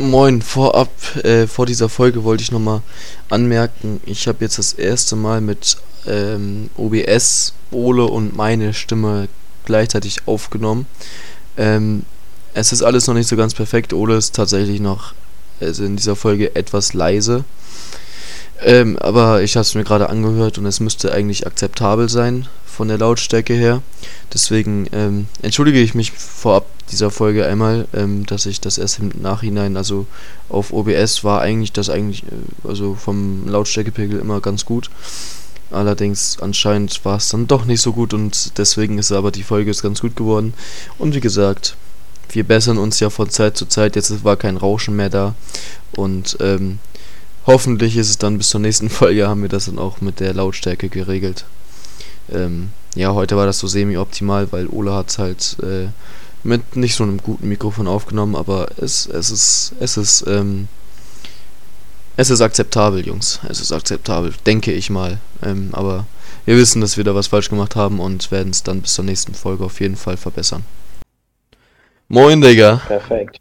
Moin, vorab, äh, vor dieser Folge wollte ich nochmal anmerken, ich habe jetzt das erste Mal mit ähm, OBS Ole und meine Stimme gleichzeitig aufgenommen. Ähm, es ist alles noch nicht so ganz perfekt. Ole ist tatsächlich noch also in dieser Folge etwas leise. Ähm, aber ich habe es mir gerade angehört und es müsste eigentlich akzeptabel sein von der Lautstärke her. Deswegen ähm, entschuldige ich mich vorab dieser Folge einmal, ähm, dass ich das erst im Nachhinein, also auf OBS war eigentlich das eigentlich, äh, also vom Lautstärkepegel immer ganz gut. Allerdings anscheinend war es dann doch nicht so gut und deswegen ist aber die Folge ist ganz gut geworden. Und wie gesagt, wir bessern uns ja von Zeit zu Zeit. Jetzt war kein Rauschen mehr da und ähm, hoffentlich ist es dann bis zur nächsten Folge haben wir das dann auch mit der Lautstärke geregelt. Ähm, ja, heute war das so semi-optimal, weil Ole hat es halt äh, mit nicht so einem guten Mikrofon aufgenommen, aber es, es ist, es ist, ähm, es ist akzeptabel, Jungs. Es ist akzeptabel, denke ich mal. Ähm, aber wir wissen, dass wir da was falsch gemacht haben und werden es dann bis zur nächsten Folge auf jeden Fall verbessern. Moin, Digga. Perfekt.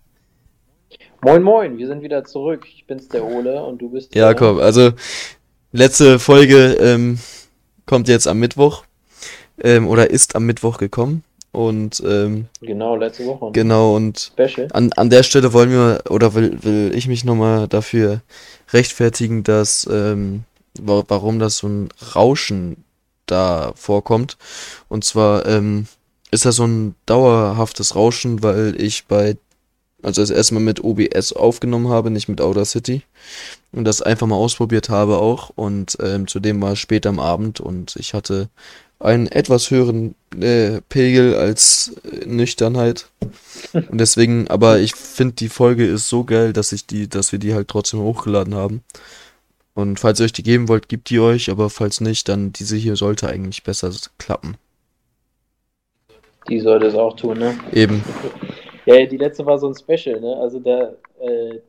Moin, moin, wir sind wieder zurück. Ich bin's, der Ole, und du bist der... Jakob, also letzte Folge ähm, kommt jetzt am Mittwoch ähm, oder ist am Mittwoch gekommen. Und ähm, genau, letzte Woche. Genau, und an, an der Stelle wollen wir, oder will, will ich mich nochmal dafür rechtfertigen, dass ähm, warum das so ein Rauschen da vorkommt. Und zwar ähm, ist das so ein dauerhaftes Rauschen, weil ich bei, also das erste Mal mit OBS aufgenommen habe, nicht mit Audacity. Und das einfach mal ausprobiert habe auch. Und ähm, zudem war es spät am Abend und ich hatte einen etwas höheren äh, Pegel als äh, Nüchternheit. Und deswegen, aber ich finde die Folge ist so geil, dass ich die, dass wir die halt trotzdem hochgeladen haben. Und falls ihr euch die geben wollt, gibt die euch, aber falls nicht, dann diese hier sollte eigentlich besser klappen. Die sollte es auch tun, ne? Eben. Ja, die letzte war so ein Special, ne? Also da, äh,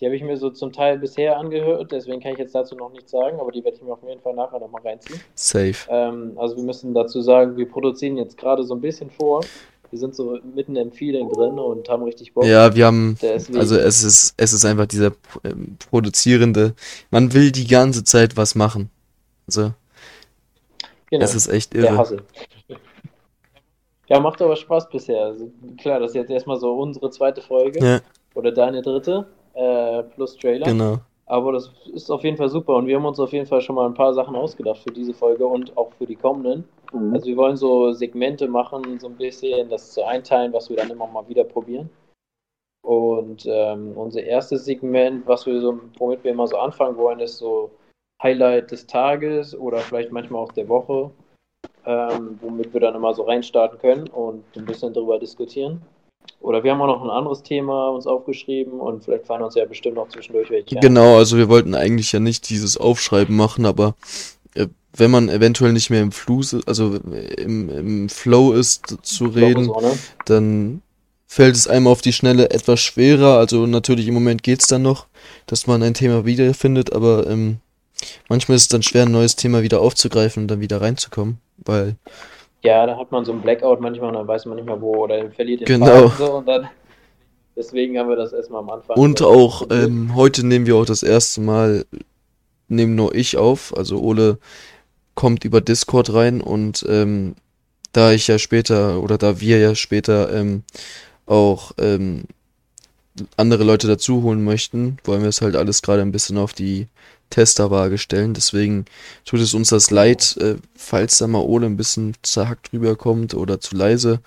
die habe ich mir so zum Teil bisher angehört, deswegen kann ich jetzt dazu noch nichts sagen, aber die werde ich mir auf jeden Fall nachher nochmal reinziehen. Safe. Ähm, also wir müssen dazu sagen, wir produzieren jetzt gerade so ein bisschen vor. Wir sind so mitten im Feeling drin und haben richtig Bock. Ja, wir haben, also es ist, es ist einfach dieser ähm, produzierende, man will die ganze Zeit was machen. Also, genau. es ist echt irre. Der Hassel. Ja, macht aber Spaß bisher. Also, klar, das ist jetzt erstmal so unsere zweite Folge. Ja. Oder deine dritte äh, plus Trailer. Genau. Aber das ist auf jeden Fall super und wir haben uns auf jeden Fall schon mal ein paar Sachen ausgedacht für diese Folge und auch für die kommenden. Mhm. Also wir wollen so Segmente machen, so ein bisschen, das so einteilen, was wir dann immer mal wieder probieren. Und ähm, unser erstes Segment, was wir so, womit wir immer so anfangen wollen, ist so Highlight des Tages oder vielleicht manchmal auch der Woche, ähm, womit wir dann immer so reinstarten können und ein bisschen darüber diskutieren. Oder wir haben auch noch ein anderes Thema uns aufgeschrieben und vielleicht fallen uns ja bestimmt noch zwischendurch welche. Genau, also wir wollten eigentlich ja nicht dieses Aufschreiben machen, aber äh, wenn man eventuell nicht mehr im Fluss, also im, im Flow ist zu reden, so, ne? dann fällt es einem auf die Schnelle etwas schwerer. Also natürlich im Moment geht es dann noch, dass man ein Thema wiederfindet, aber ähm, manchmal ist es dann schwer, ein neues Thema wieder aufzugreifen und dann wieder reinzukommen, weil ja, da hat man so einen Blackout manchmal und dann weiß man nicht mehr wo oder verliert den genau. so und dann deswegen haben wir das erstmal am Anfang. Und auch ähm, heute nehmen wir auch das erste Mal nehmen nur ich auf, also Ole kommt über Discord rein und ähm, da ich ja später oder da wir ja später ähm, auch ähm, andere Leute dazu holen möchten, wollen wir es halt alles gerade ein bisschen auf die Testerwaage stellen. Deswegen tut es uns das leid, äh, falls da mal Ole ein bisschen zerhackt rüberkommt oder zu leise.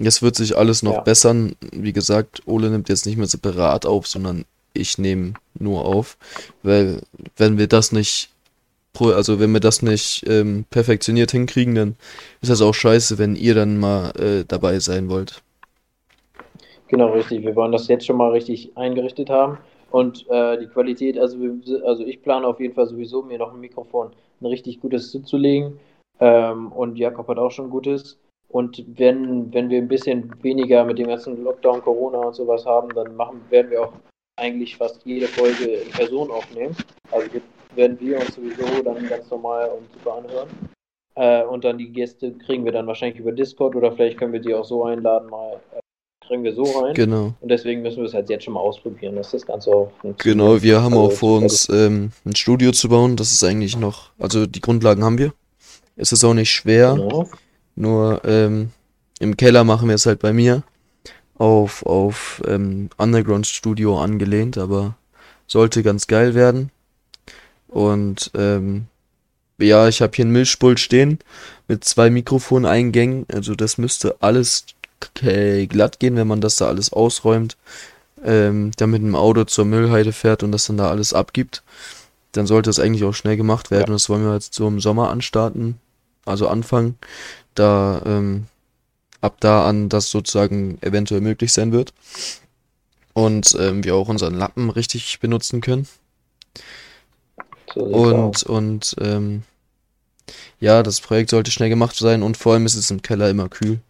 Es wird sich alles noch ja. bessern. Wie gesagt, Ole nimmt jetzt nicht mehr separat auf, sondern ich nehme nur auf. Weil, wenn wir das nicht, also wenn wir das nicht ähm, perfektioniert hinkriegen, dann ist das auch scheiße, wenn ihr dann mal äh, dabei sein wollt. Genau, richtig. Wir wollen das jetzt schon mal richtig eingerichtet haben. Und äh, die Qualität, also, also ich plane auf jeden Fall sowieso, mir noch ein Mikrofon, ein richtig gutes zuzulegen. Ähm, und Jakob hat auch schon ein gutes. Und wenn, wenn wir ein bisschen weniger mit dem ganzen Lockdown, Corona und sowas haben, dann machen, werden wir auch eigentlich fast jede Folge in Person aufnehmen. Also werden wir uns sowieso dann ganz normal und super anhören. Äh, und dann die Gäste kriegen wir dann wahrscheinlich über Discord oder vielleicht können wir die auch so einladen, mal äh, kriegen wir so rein. Genau. Und deswegen müssen wir es halt jetzt schon mal ausprobieren, dass das Ganze auch funktioniert. Genau, wir haben Also, auch vor uns ähm, ein Studio zu bauen. Das ist eigentlich noch, also die Grundlagen haben wir. Es ist auch nicht schwer, Genau. nur ähm, im Keller machen wir es halt bei mir auf, auf ähm, Underground Studio angelehnt, aber sollte ganz geil werden. Und ähm, ja, ich habe hier einen Mischpult stehen mit zwei Mikrofoneingängen. Also das müsste alles glatt gehen, wenn man das da alles ausräumt, ähm, der mit dem Auto zur Müllheide fährt und das dann da alles abgibt. Dann sollte es eigentlich auch schnell gemacht werden. Ja. Und das wollen wir jetzt so im Sommer anstarten, also anfangen, da ähm, ab da an das sozusagen eventuell möglich sein wird. Und ähm, wir auch unseren Lappen richtig benutzen können. So. Und, und ähm, ja, das Projekt sollte schnell gemacht sein und vor allem ist es im Keller immer kühl.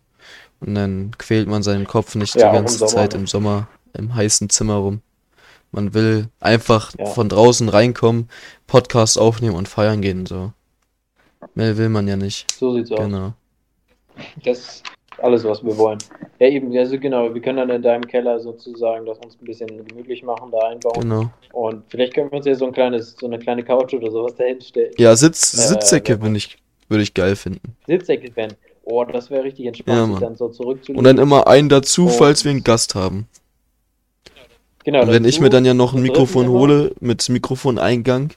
Und dann quält man seinen Kopf nicht Ja, die im ganze Sommer, Zeit im Sommer im heißen Zimmer rum. Man will einfach Ja. von draußen reinkommen, Podcast aufnehmen und feiern gehen, so. Mehr will man ja nicht. So sieht's aus. Genau. Das ist alles, was wir wollen. Ja, eben, also genau, wir können dann in deinem Keller sozusagen das uns ein bisschen gemütlich machen, da einbauen. Genau. Und vielleicht können wir uns ja so ein kleines, so eine kleine Couch oder sowas dahin stellen. Ja, Sitz, Äh, Sitzsäcke würde ich, würde ich geil finden. Sitzsäcke wenn. Oh, das wäre richtig Ja, entspannt, sich Mann. dann so zurückzulegen. Und dann immer einen dazu, Und- falls wir einen Gast haben. genau, Und wenn ich mir dann ja noch ein Mikrofon hole mit Mikrofoneingang,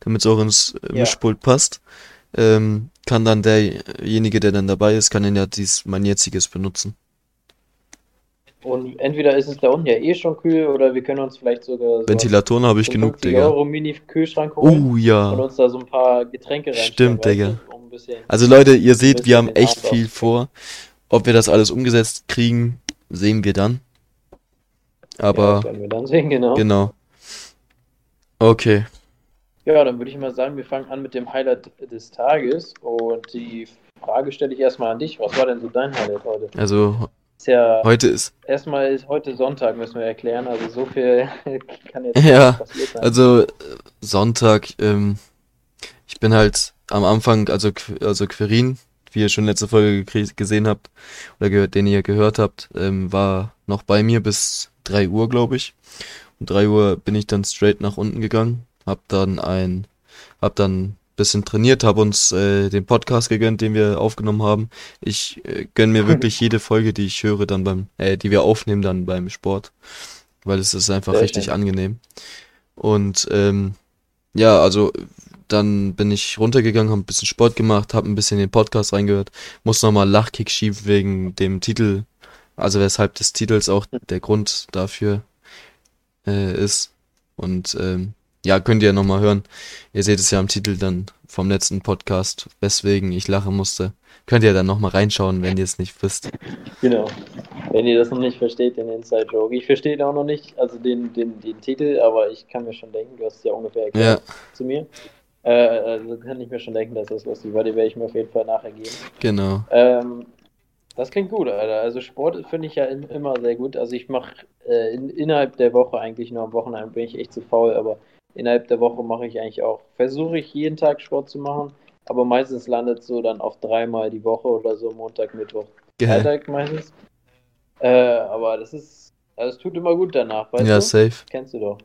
damit es auch ins äh, Ja. Mischpult passt, ähm, kann dann derjenige, der dann dabei ist, kann dann ja dies, mein jetziges benutzen. Und entweder ist es da unten ja eh schon kühl oder wir können uns vielleicht sogar so Ventilatoren habe ich so genug, 50 Digga. Euro Mini-Kühlschrank holen Oh und ja. uns da so ein paar Getränke reinstellen. Stimmt, Digga. Also Leute, ihr seht, wir haben echt viel vor. Ob wir das alles umgesetzt kriegen, sehen wir dann. ja, Aber werden wir dann sehen, genau. genau. Okay. Ja, dann würde ich mal sagen, wir fangen an mit dem Highlight des Tages. Und die Frage stelle ich erstmal an dich. Was war denn so dein Highlight heute? Also Ist ja heute ist erstmal ist heute Sonntag, müssen wir erklären. Also so viel kann jetzt Ja, nicht passiert sein. Also äh, Sonntag, ähm, ich bin halt am Anfang, also, also Quirin, wie ihr schon letzte Folge gesehen habt, oder gehört, den ihr gehört habt, ähm, war noch bei mir bis 3 Uhr, glaube ich. Um 3 Uhr bin ich dann straight nach unten gegangen, hab dann ein, hab dann bisschen trainiert, hab uns äh, den Podcast gegönnt, den wir aufgenommen haben. Ich äh, gönn mir wirklich jede Folge, die ich höre, dann beim, äh, die wir aufnehmen dann beim Sport, weil es ist einfach Sehr richtig schön. angenehm. Und ähm, ja, also dann bin ich runtergegangen, habe ein bisschen Sport gemacht, habe ein bisschen den Podcast reingehört, muss nochmal Lachkick schieben wegen dem Titel, also weshalb des Titels auch der Grund dafür äh, ist. Und ähm, ja, könnt ihr nochmal hören. Ihr seht es ja am Titel dann vom letzten Podcast, weswegen ich lachen musste. Könnt ihr dann nochmal reinschauen, wenn ihr es nicht wisst. Genau. Wenn ihr das noch nicht versteht, den Inside Joke. Ich verstehe auch noch nicht, also den, den, den Titel, aber ich kann mir schon denken, du hast es ja ungefähr erklärt Ja, zu mir. Äh, also kann ich mir schon denken, dass das lustig war. Die werde ich mir auf jeden Fall nachher geben. genau. Ähm, das klingt gut, Alter. Also Sport finde ich ja im- immer sehr gut. Also ich mache äh, in, innerhalb der Woche eigentlich nur am Wochenende bin ich echt zu faul, aber innerhalb der Woche mache ich eigentlich auch, versuche ich jeden Tag Sport zu machen, aber meistens landet so dann auf dreimal die Woche oder so, Montag, Mittwoch. Freitag meistens. Äh, aber das ist, also es tut immer gut danach, weißt Ja, du? safe. Kennst du doch.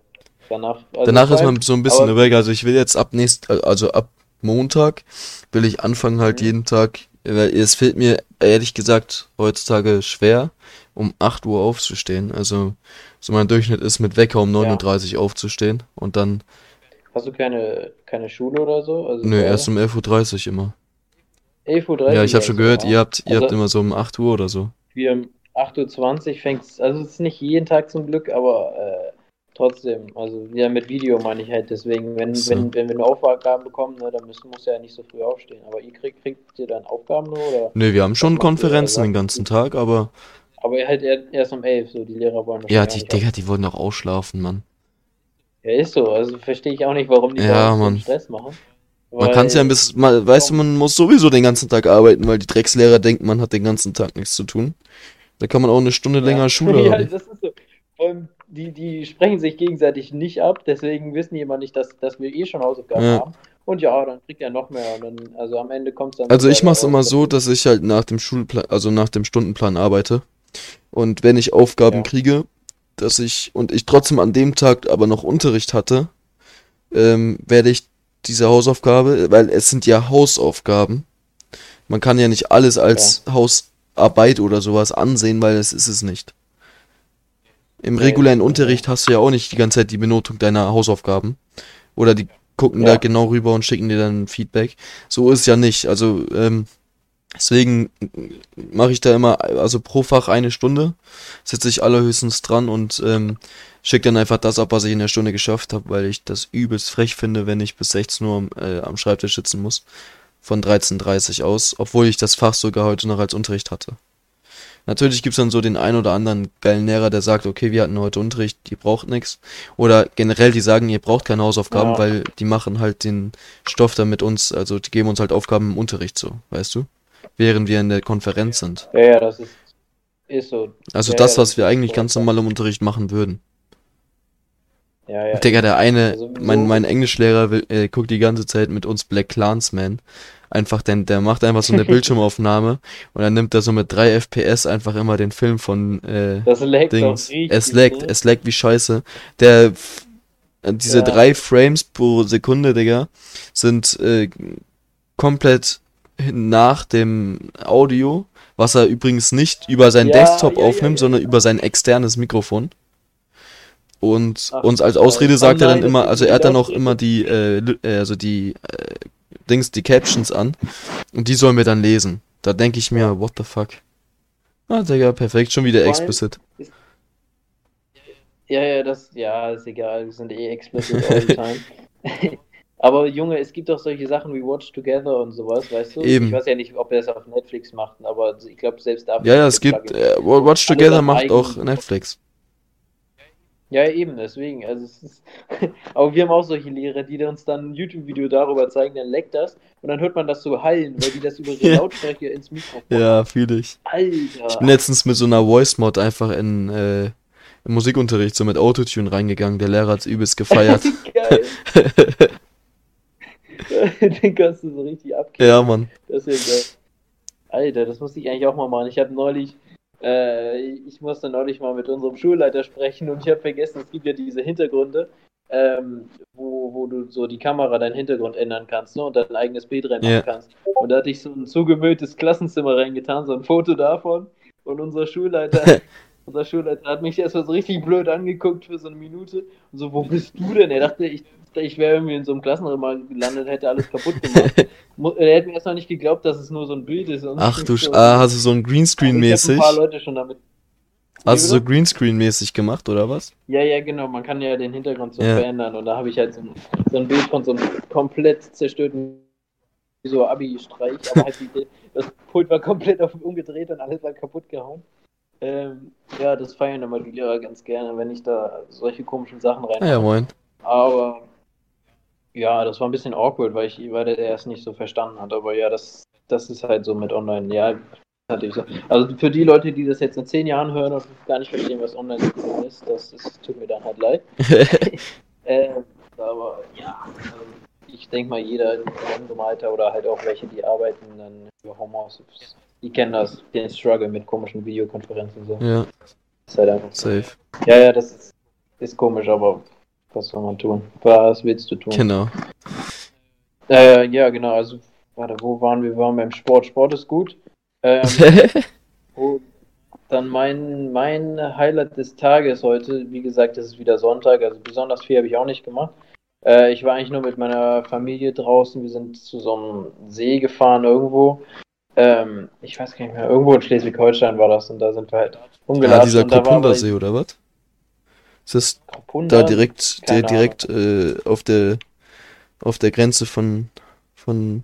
Danach, also Danach ist man so ein bisschen weg. Also ich will jetzt ab nächst, also ab Montag will ich anfangen halt Mhm. jeden Tag, es fällt mir ehrlich gesagt heutzutage schwer, um 8 Uhr aufzustehen. Also so mein Durchschnitt ist mit Wecker um 9.30 Uhr aufzustehen und dann, Hast du keine, keine Schule oder so? Also nö, erst um 11.30 Uhr immer. 11.30 Uhr. Ja, ich habe schon also, gehört, ja. ihr habt, ihr habt Also- immer so um 8 Uhr oder so. wir um 8.20 Uhr fängt es, also es ist nicht jeden Tag zum Glück, aber äh, trotzdem, also ja mit Video meine ich halt, deswegen, wenn, So. wenn, wenn wir nur Aufgaben bekommen, ne, dann müssen, muss ja nicht so früh aufstehen. Aber ihr kriegt, kriegt ihr dann Aufgaben nur oder? Nö, wir haben schon Konferenzen den ganzen? Tag, aber Aber halt er- erst um 11, so die Lehrer wollen ja, wahrscheinlich die, Digga, die wollen doch ausschlafen, Mann. Ja, ist so, also verstehe ich auch nicht, warum die Ja, da so Stress machen. Man kann es ja ein bisschen, mal, weißt du, man muss sowieso den ganzen Tag arbeiten, weil die Dreckslehrer denken, man hat den ganzen Tag nichts zu tun. Da kann man auch eine Stunde länger ja. Schule ja, haben. das ist so. Allem, die, die sprechen sich gegenseitig nicht ab, deswegen wissen die immer nicht, dass, dass wir eh schon Hausaufgaben Ja. haben. Und ja, dann kriegt er noch mehr. Und dann, also am Ende kommt es dann. Also ich mach's darauf, immer so, dass ich halt nach dem Schulplan, also nach dem Stundenplan arbeite. Und wenn ich Aufgaben Ja. kriege, dass ich und ich trotzdem an dem Tag aber noch Unterricht hatte, ähm, werde ich diese Hausaufgabe, weil es sind ja Hausaufgaben. Man kann ja nicht alles als Hausarbeit oder sowas ansehen, weil es ist es nicht. Im Nee, regulären Unterricht hast du ja auch nicht die ganze Zeit die Benotung deiner Hausaufgaben. Oder die gucken da Ja. genau rüber und schicken dir dann Feedback. So ist es ja nicht. Also, ähm, deswegen mache ich da immer, also pro Fach eine Stunde, sitze ich allerhöchstens dran und ähm, schicke dann einfach das ab, was ich in der Stunde geschafft habe, weil ich das übelst frech finde, wenn ich bis 16 Uhr am, äh, am Schreibtisch sitzen muss. Von 13.30 aus, obwohl ich das Fach sogar heute noch als Unterricht hatte. Natürlich gibt's dann so den ein oder anderen geilen Lehrer, der sagt, okay, wir hatten heute Unterricht, die braucht nix. Oder generell, die sagen, ihr braucht keine Hausaufgaben, Ja. weil die machen halt den Stoff dann mit uns, also die geben uns halt Aufgaben im Unterricht so, weißt du? Während wir in der Konferenz sind. Ja, ja, das ist, ist so. Also Ja, das, was wir eigentlich ganz korrekt. normal im Unterricht machen würden. Ja, ja. Digga, der eine, Also so- mein, mein Englischlehrer will, äh, guckt die ganze Zeit mit uns Black Clansman. Einfach, denn der macht einfach so eine Bildschirmaufnahme und dann nimmt er so mit 3 FPS einfach immer den Film von äh, Das doch Dings. richtig. Es leckt, ne? es leckt wie scheiße. Der, äh, diese Ja. drei Frames pro Sekunde, Digga, sind äh, komplett nach dem Audio, was er übrigens nicht über seinen Ja, Desktop ja, aufnimmt, ja. sondern über sein externes Mikrofon. Und Ach, uns als. Ausrede Oh sagt er nein, dann immer, also er hat dann auch immer die, äh, äh, also die äh, Dings, die Captions an und die sollen wir dann lesen. Da denke ich mir, what the fuck? Ah, Digga, perfekt, schon wieder explicit. Ja, ja, das, ja, ist egal, wir sind eh explicit all the time. Aber Junge, es gibt doch solche Sachen wie Watch Together und sowas, weißt du? Eben. Ich weiß ja nicht, ob er das auf Netflix macht, aber ich glaube, selbst da. Ja, ja, es gibt, äh, Watch Together macht auch Netflix. Ja, eben, deswegen. Also es ist, aber wir haben auch solche Lehrer, die uns dann ein YouTube-Video darüber zeigen, dann leckt das und dann hört man das so hallen, weil die das über ihre Ja. Lautsprecher ins Mikrofon. Ja, fühle ich. Alter. Ich bin letztens mit so einer Voice-Mod einfach in, äh, im Musikunterricht so mit Autotune reingegangen. Der Lehrer hat's übelst gefeiert. Geil. Den kannst du so richtig abgeben. ja, Mann. Das ist ja geil. Alter, das muss ich eigentlich auch mal machen. Ich habe neulich, äh, ich musste neulich mal mit unserem Schulleiter sprechen und ich habe vergessen, es gibt ja diese Hintergründe, ähm, wo, wo du so die Kamera deinen Hintergrund ändern kannst ne, und dein eigenes Bild reinmachen Ja. kannst. Und da hatte ich so ein zugemülltes Klassenzimmer reingetan, so ein Foto davon. Und unser Schulleiter, unser Schulleiter hat mich erstmal so richtig blöd angeguckt für so eine Minute. Und so, wo bist du denn? Er dachte, ich, ich wäre irgendwie in so einem Klassenraum gelandet, hätte alles kaputt gemacht. Mu- Er hätte mir erst noch nicht geglaubt, dass es nur so ein Bild ist. Ach du, so. Sch ah, hast du so ein Aber Ich hab Greenscreen-mäßig? ein paar Leute schon damit. Hast du so? Greenscreen-mäßig gemacht, oder was? Ja, ja, genau. Man kann ja den Hintergrund so Ja. verändern. Und da habe ich halt so ein, so ein Bild von so einem komplett zerstörten so Abi-Streich. Aber halt die, das Pult war komplett auf umgedreht und alles war kaputt gehauen. Ähm, ja, das feiern immer die Lehrer ganz gerne, wenn ich da solche komischen Sachen rein. Ah ja, moin. Aber ja, das war ein bisschen awkward, weil ich, weil der es nicht so verstanden hat. Aber ja, das, das ist halt so mit online. Ja, hatte ich so. Also für die Leute, die das jetzt in zehn Jahren hören und gar nicht verstehen, was online ist, das ist, tut mir dann halt leid. Ähm, aber ja, also ich denke mal, jeder in unserem Alter oder halt auch welche, die arbeiten dann über Homeoffice, die kennen das, den Struggle mit komischen Videokonferenzen und so. ja, ist halt einfach safe. Ja, ja, das ist, ist komisch, aber was soll man tun? Was willst du tun? Genau. Äh, ja, genau, also, warte, wo waren wir? Wir waren beim Sport. Sport ist gut. Ähm, dann mein, mein Highlight des Tages heute, wie gesagt, das ist wieder Sonntag, also besonders viel habe ich auch nicht gemacht. Äh, ich war eigentlich nur mit meiner Familie draußen, wir sind zu so einem See gefahren irgendwo. Ähm, ich weiß gar nicht mehr, irgendwo in Schleswig-Holstein war das und da sind wir halt ah, umgeladen. dieser Kopunda-See, oder was? Ist das Kopunda? da direkt, der direkt äh, auf der auf der Grenze von von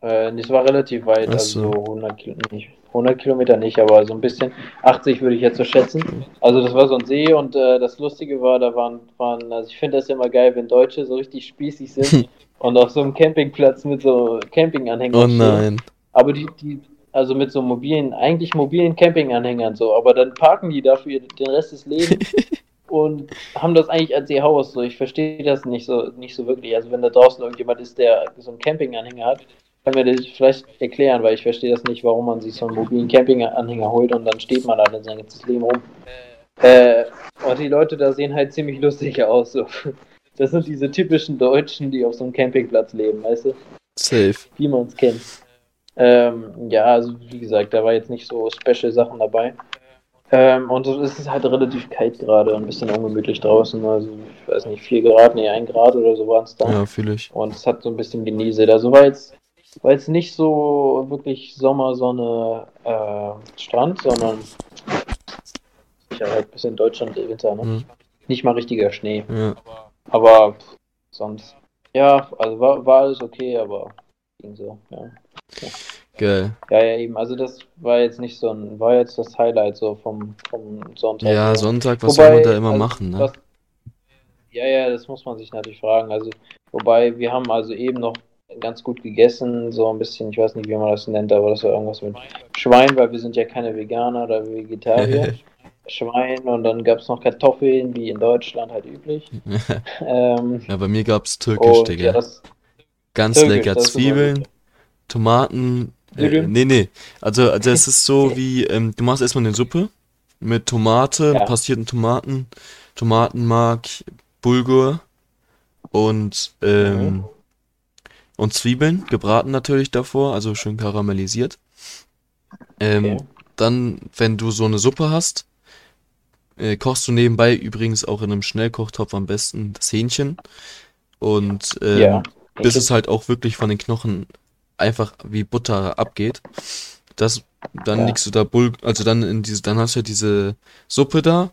Äh, das war relativ weit, Ach also so. so 100, Kil nicht, 100 Kilometer nicht, aber so ein bisschen. 80 würde ich jetzt so schätzen. Also das war so ein See und äh, das Lustige war, da waren, waren also ich finde das immer geil, wenn Deutsche so richtig spießig sind und auf so einem Campingplatz mit so Campinganhängern Oh stehen. nein. Aber die, die, also mit so mobilen, eigentlich mobilen Campinganhängern so, aber dann parken die dafür den Rest des Lebens und haben das eigentlich als ihr Haus so. Ich verstehe das nicht so, nicht so wirklich. Also wenn da draußen irgendjemand ist, der so einen Campinganhänger hat, kann mir das vielleicht erklären, weil ich verstehe das nicht, warum man sich so einen mobilen Campinganhänger holt und dann steht man da dann sein ganzes Leben rum. Äh, und die Leute da sehen halt ziemlich lustig aus. So. Das sind diese typischen Deutschen, die auf so einem Campingplatz leben, weißt du? Safe. Wie man es kennt. Ähm, ja, also wie gesagt, da war jetzt nicht so special Sachen dabei. Ähm, und es ist halt relativ kalt gerade, ein bisschen ungemütlich draußen. Also, ich weiß nicht, 4 Grad, nee, 1 Grad oder so waren es da. Ja, fühle ich. Und es hat so ein bisschen genieselt. Also war jetzt, war jetzt nicht so wirklich Sommer, Sonne, äh, Strand, sondern ja halt bis in Deutschland Winter, ne? Mhm. Nicht mal richtiger Schnee. Ja. Aber sonst, ja, also war, war alles okay, aber ging so, ja. Geil. Ja, ja, eben. Also das war jetzt nicht so ein, war jetzt das Highlight so vom, vom Sonntag. Ja, Sonntag, was Wobei, soll man da immer also, machen, ne? was- ja, ja, das muss man sich natürlich fragen. Also, wobei wir haben also eben noch ganz gut gegessen, so ein bisschen, ich weiß nicht, wie man das nennt, aber das war irgendwas mit Schwein, weil wir sind ja keine Veganer oder Vegetarier. Schwein und dann gab es noch Kartoffeln, wie in Deutschland halt üblich. Ähm, ja, bei mir gab's Türkisch, und Digga. ja, Ganz Türkisch, lecker. Zwiebeln. Tomaten. Äh, nee, nee. Also, also es ist so wie, ähm, du machst erstmal eine Suppe mit Tomate, Ja. passierten Tomaten, Tomatenmark, Bulgur und, ähm, Mhm. und Zwiebeln, gebraten natürlich davor, also schön karamellisiert. Ähm, Okay. Dann, wenn du so eine Suppe hast, äh, kochst du nebenbei übrigens auch in einem Schnellkochtopf am besten das Hähnchen. Und ähm, ja. bis es halt auch wirklich von den Knochen einfach wie Butter abgeht. Das, dann Ja. legst du da Bul, also dann in diese, dann hast du ja diese Suppe da.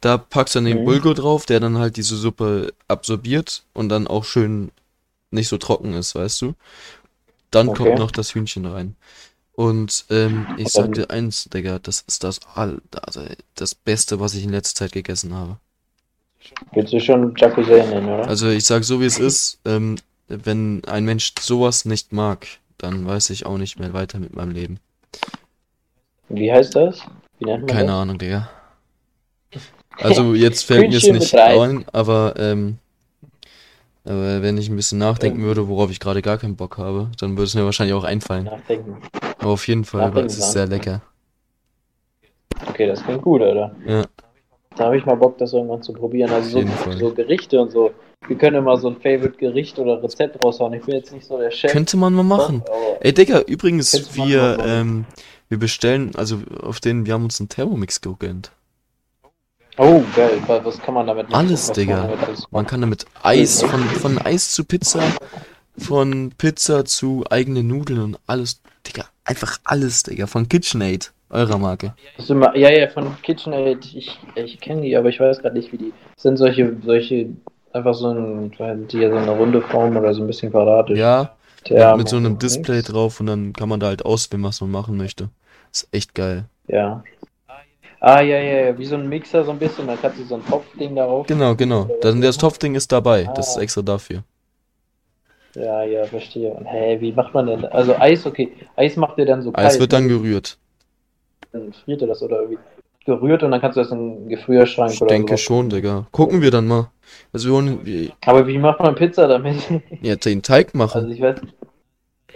Da packst du dann den Mhm. Bulgur drauf, der dann halt diese Suppe absorbiert und dann auch schön nicht so trocken ist, weißt du. Dann Okay. kommt noch das Hühnchen rein. Und ähm, ich sag dir eins, Digga, das ist das all, also das Beste, was ich in letzter Zeit gegessen habe. Willst du schon Jacuzzi nennen, oder? Also ich sag so wie es ist, ähm, wenn ein Mensch sowas nicht mag, dann weiß ich auch nicht mehr weiter mit meinem Leben. Wie heißt das? Wie nennt man Keine das? Ahnung, Digga. Also jetzt fällt mir es nicht ein, aber ähm, aber wenn ich ein bisschen nachdenken würde, worauf ich gerade gar keinen Bock habe, dann würde es mir wahrscheinlich auch einfallen. Nachdenken. Aber auf jeden Fall, weil Nachdenken es ist sehr lecker. Okay, das klingt gut, Alter. Ja. Da habe ich mal Bock, das irgendwann zu probieren. Also Auf so, jeden Fall. so Gerichte und so. Wir können immer so ein Favorite-Gericht oder Rezept raushauen. Ich bin jetzt nicht so der Chef. Könnte man mal machen. aber Ey, Digga, übrigens, wir, ähm, wir bestellen, also auf den, wir haben uns einen Thermomix gegönnt. Oh, geil. Was, kann man damit machen? Alles, Digga. Man alles kann damit Eis, von, von Eis zu Pizza, von Pizza zu eigene Nudeln und alles, Digga, einfach alles, Digga, von KitchenAid, eurer Marke. Immer, ja, ja, von KitchenAid. Ich, ich kenne die, aber ich weiß gerade nicht, wie die. Das sind solche, solche, einfach so ein, die ja so eine runde Form oder so ein bisschen quadratisch. Ja, Thermomix. mit so einem Display drauf und dann kann man da halt auswählen, was man machen möchte. Ist echt geil. Ja. Ah, ja, ja, ja, wie so ein Mixer so ein bisschen, dann kannst du so ein Topfding darauf. Genau, genau. Dann das Topfding ist dabei. Das ist Ah. extra dafür. Ja, ja, verstehe. Und hä, wie macht man denn? Also Eis, okay. Eis macht ihr dann so Eis kalt, wird dann ne? gerührt. Dann friert ihr das oder irgendwie gerührt und dann kannst du das in den Gefrierschrank Ich oder denke sowas. schon, Digga. Gucken wir dann mal. Also wir wollen wir- Aber wie macht man Pizza damit? ja, den Teig machen. Also ich weiß.